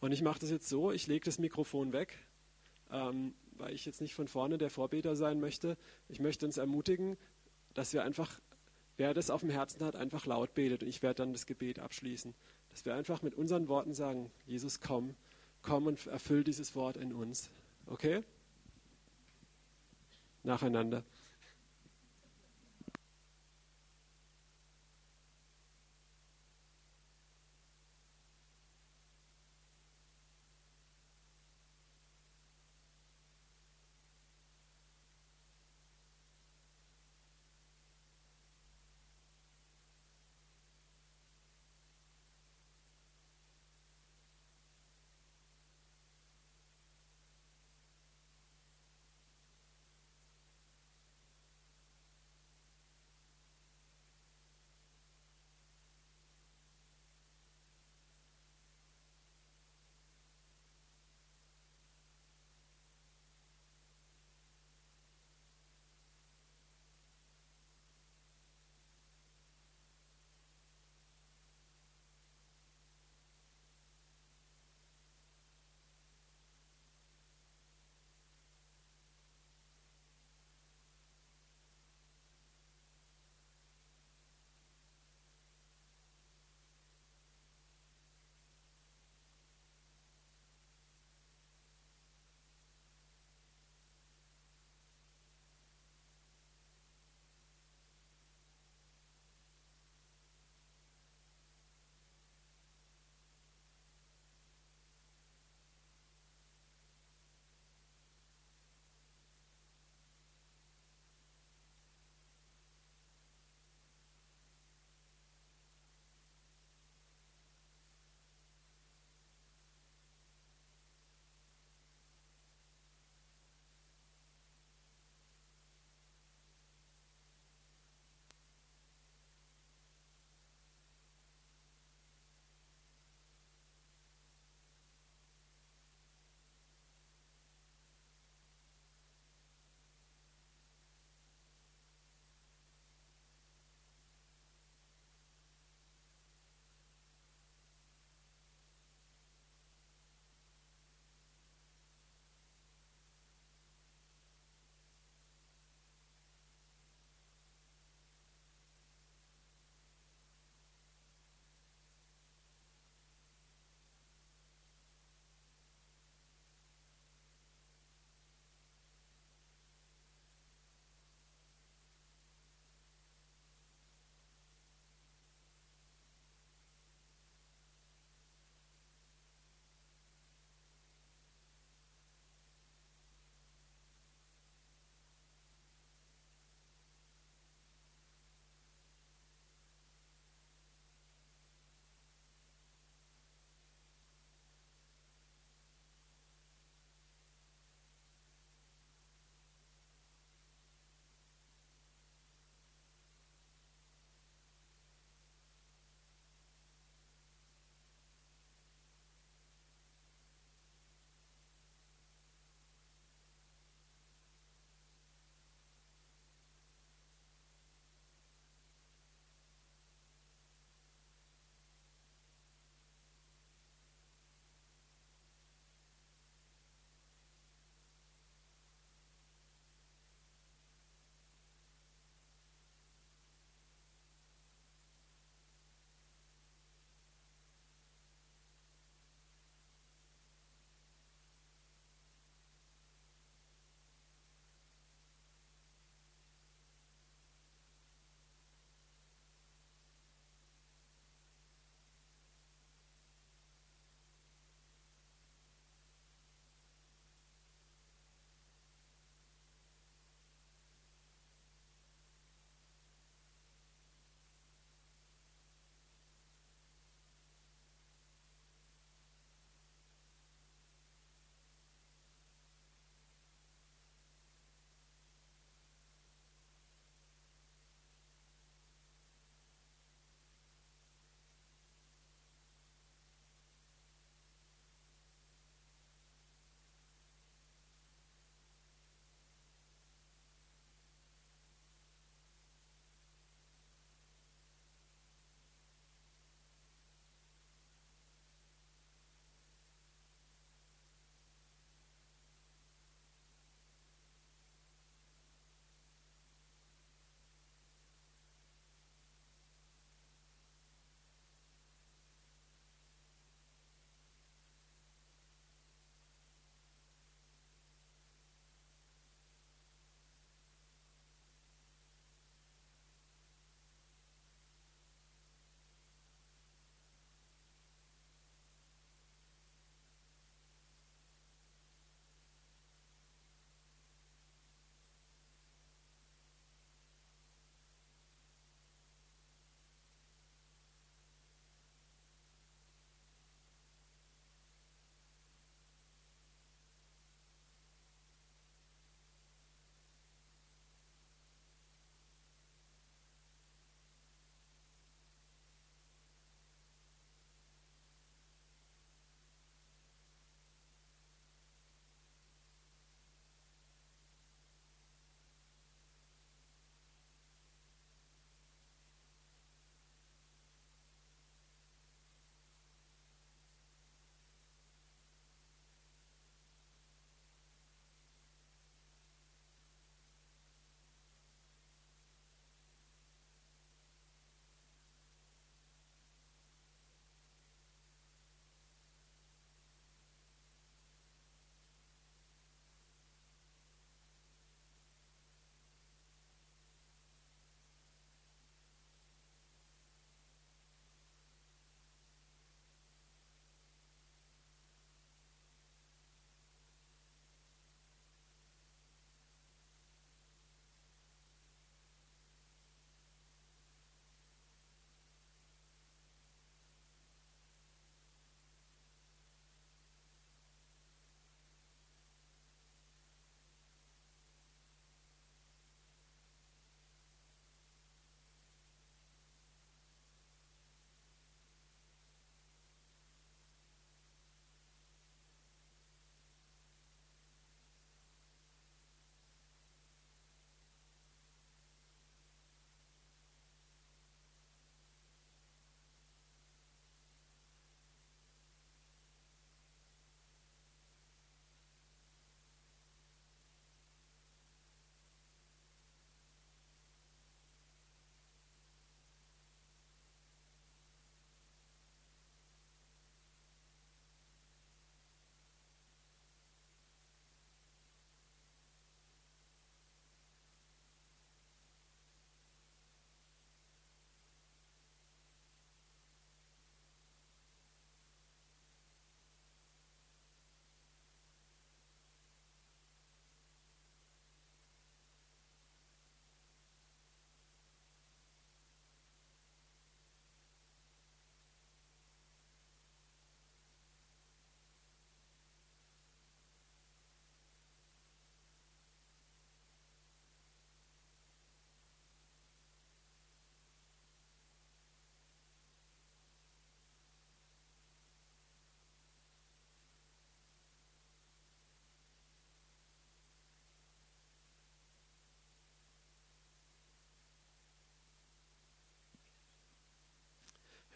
Und ich mache das jetzt so, ich lege das Mikrofon weg. Ähm, weil ich jetzt nicht von vorne der Vorbeter sein möchte. Ich möchte uns ermutigen, dass wir einfach, wer das auf dem Herzen hat, einfach laut betet. Und ich werde dann das Gebet abschließen. Dass wir einfach mit unseren Worten sagen, Jesus, komm, komm und erfüll dieses Wort in uns. Okay? nacheinander.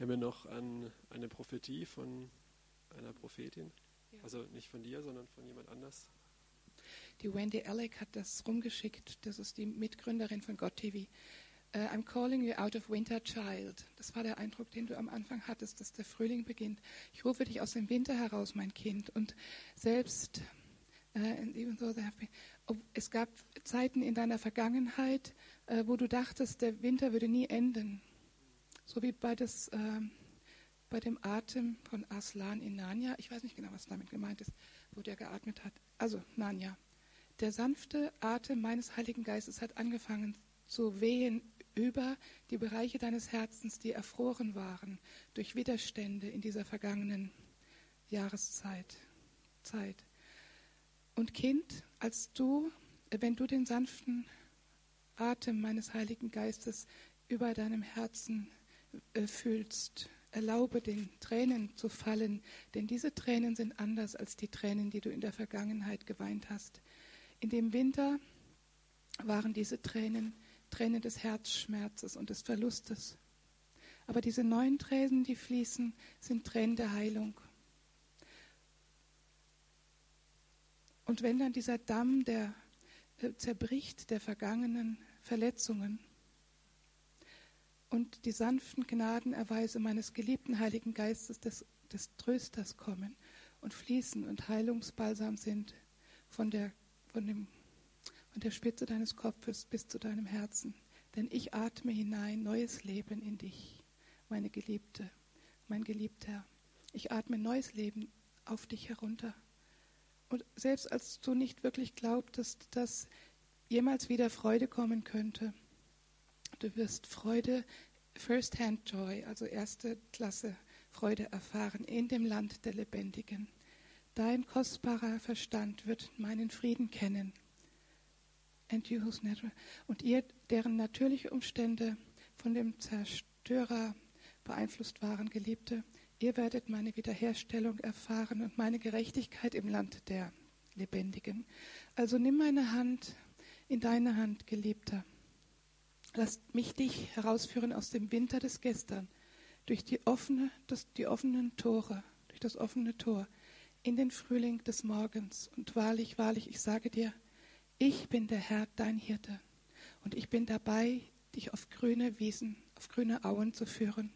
Haben wir noch an eine Prophetie von einer Prophetin. Also nicht von dir, sondern von jemand anders. Die Wendy Alec hat das rumgeschickt. Das ist die Mitgründerin von God TV. Uh, I'm calling you out of winter, child. Das war der Eindruck, den du am Anfang hattest, dass der Frühling beginnt. Ich rufe dich aus dem Winter heraus, mein Kind. Und selbst, uh, even though there have been, oh, es gab Zeiten in deiner Vergangenheit, uh, wo du dachtest, der Winter würde nie enden. So wie bei, das, ähm, bei dem Atem von Aslan in Narnia. Ich weiß nicht genau, was damit gemeint ist, wo der geatmet hat. Also Narnia. Der sanfte Atem meines Heiligen Geistes hat angefangen zu wehen über die Bereiche deines Herzens, die erfroren waren durch Widerstände in dieser vergangenen Jahreszeit. Zeit. Und Kind, als du, wenn du den sanften Atem meines Heiligen Geistes über deinem Herzen äh, fühlst, erlaube den Tränen zu fallen, denn diese Tränen sind anders als die Tränen, die du in der Vergangenheit geweint hast. In dem Winter waren diese Tränen Tränen des Herzschmerzes und des Verlustes. Aber diese neuen Tränen, die fließen, sind Tränen der Heilung. Und wenn dann dieser Damm, der äh, zerbricht der vergangenen Verletzungen und die sanften Gnadenerweise meines geliebten Heiligen Geistes des, des Trösters kommen und fließen und Heilungsbalsam sind von der von, dem, von der Spitze deines Kopfes bis zu deinem Herzen. Denn ich atme hinein neues Leben in dich, meine Geliebte, mein Geliebter. Ich atme neues Leben auf dich herunter. Und selbst als du nicht wirklich glaubtest, dass jemals wieder Freude kommen könnte, du wirst Freude, First-Hand Joy, also erste Klasse Freude erfahren in dem Land der Lebendigen. Dein kostbarer Verstand wird meinen Frieden kennen. And you whose und ihr, deren natürliche Umstände von dem Zerstörer beeinflusst waren, Geliebte, ihr werdet meine Wiederherstellung erfahren und meine Gerechtigkeit im Land der Lebendigen. Also nimm meine Hand in deine Hand, Geliebter. Lass mich dich herausführen aus dem Winter des Gestern, durch die, offene, das, die offenen Tore, durch das offene Tor in den Frühling des Morgens. Und wahrlich, wahrlich, ich sage dir, ich bin der Herr, dein Hirte. Und ich bin dabei, dich auf grüne Wiesen, auf grüne Auen zu führen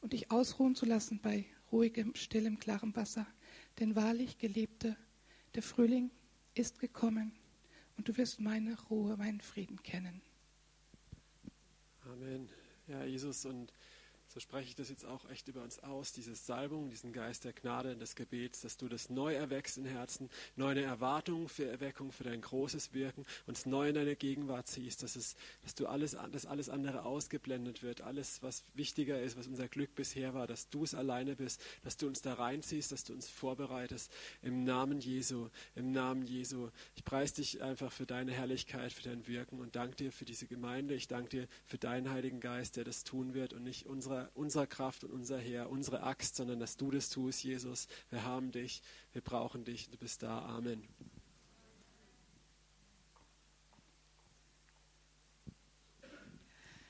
und dich ausruhen zu lassen bei ruhigem, stillem, klarem Wasser. Denn wahrlich, Geliebte, der Frühling ist gekommen und du wirst meine Ruhe, meinen Frieden kennen. Amen. Ja, Jesus, und so spreche ich das jetzt auch echt über uns aus, diese Salbung, diesen Geist der Gnade und des Gebets, dass du das neu erweckst in Herzen, neu eine Erwartung für Erweckung, für dein großes Wirken, uns neu in deine Gegenwart ziehst, dass, es, dass du alles, dass alles andere ausgeblendet wird, alles, was wichtiger ist, was unser Glück bisher war, dass du es alleine bist, dass du uns da reinziehst, dass du uns vorbereitest, im Namen Jesu, im Namen Jesu. Ich preise dich einfach für deine Herrlichkeit, für dein Wirken und danke dir für diese Gemeinde. Ich danke dir für deinen Heiligen Geist, der das tun wird und nicht unsere unserer, Kraft und unser Heer, unsere Axt, sondern dass du das tust, Jesus. Wir haben dich, wir brauchen dich, du bist da. Amen.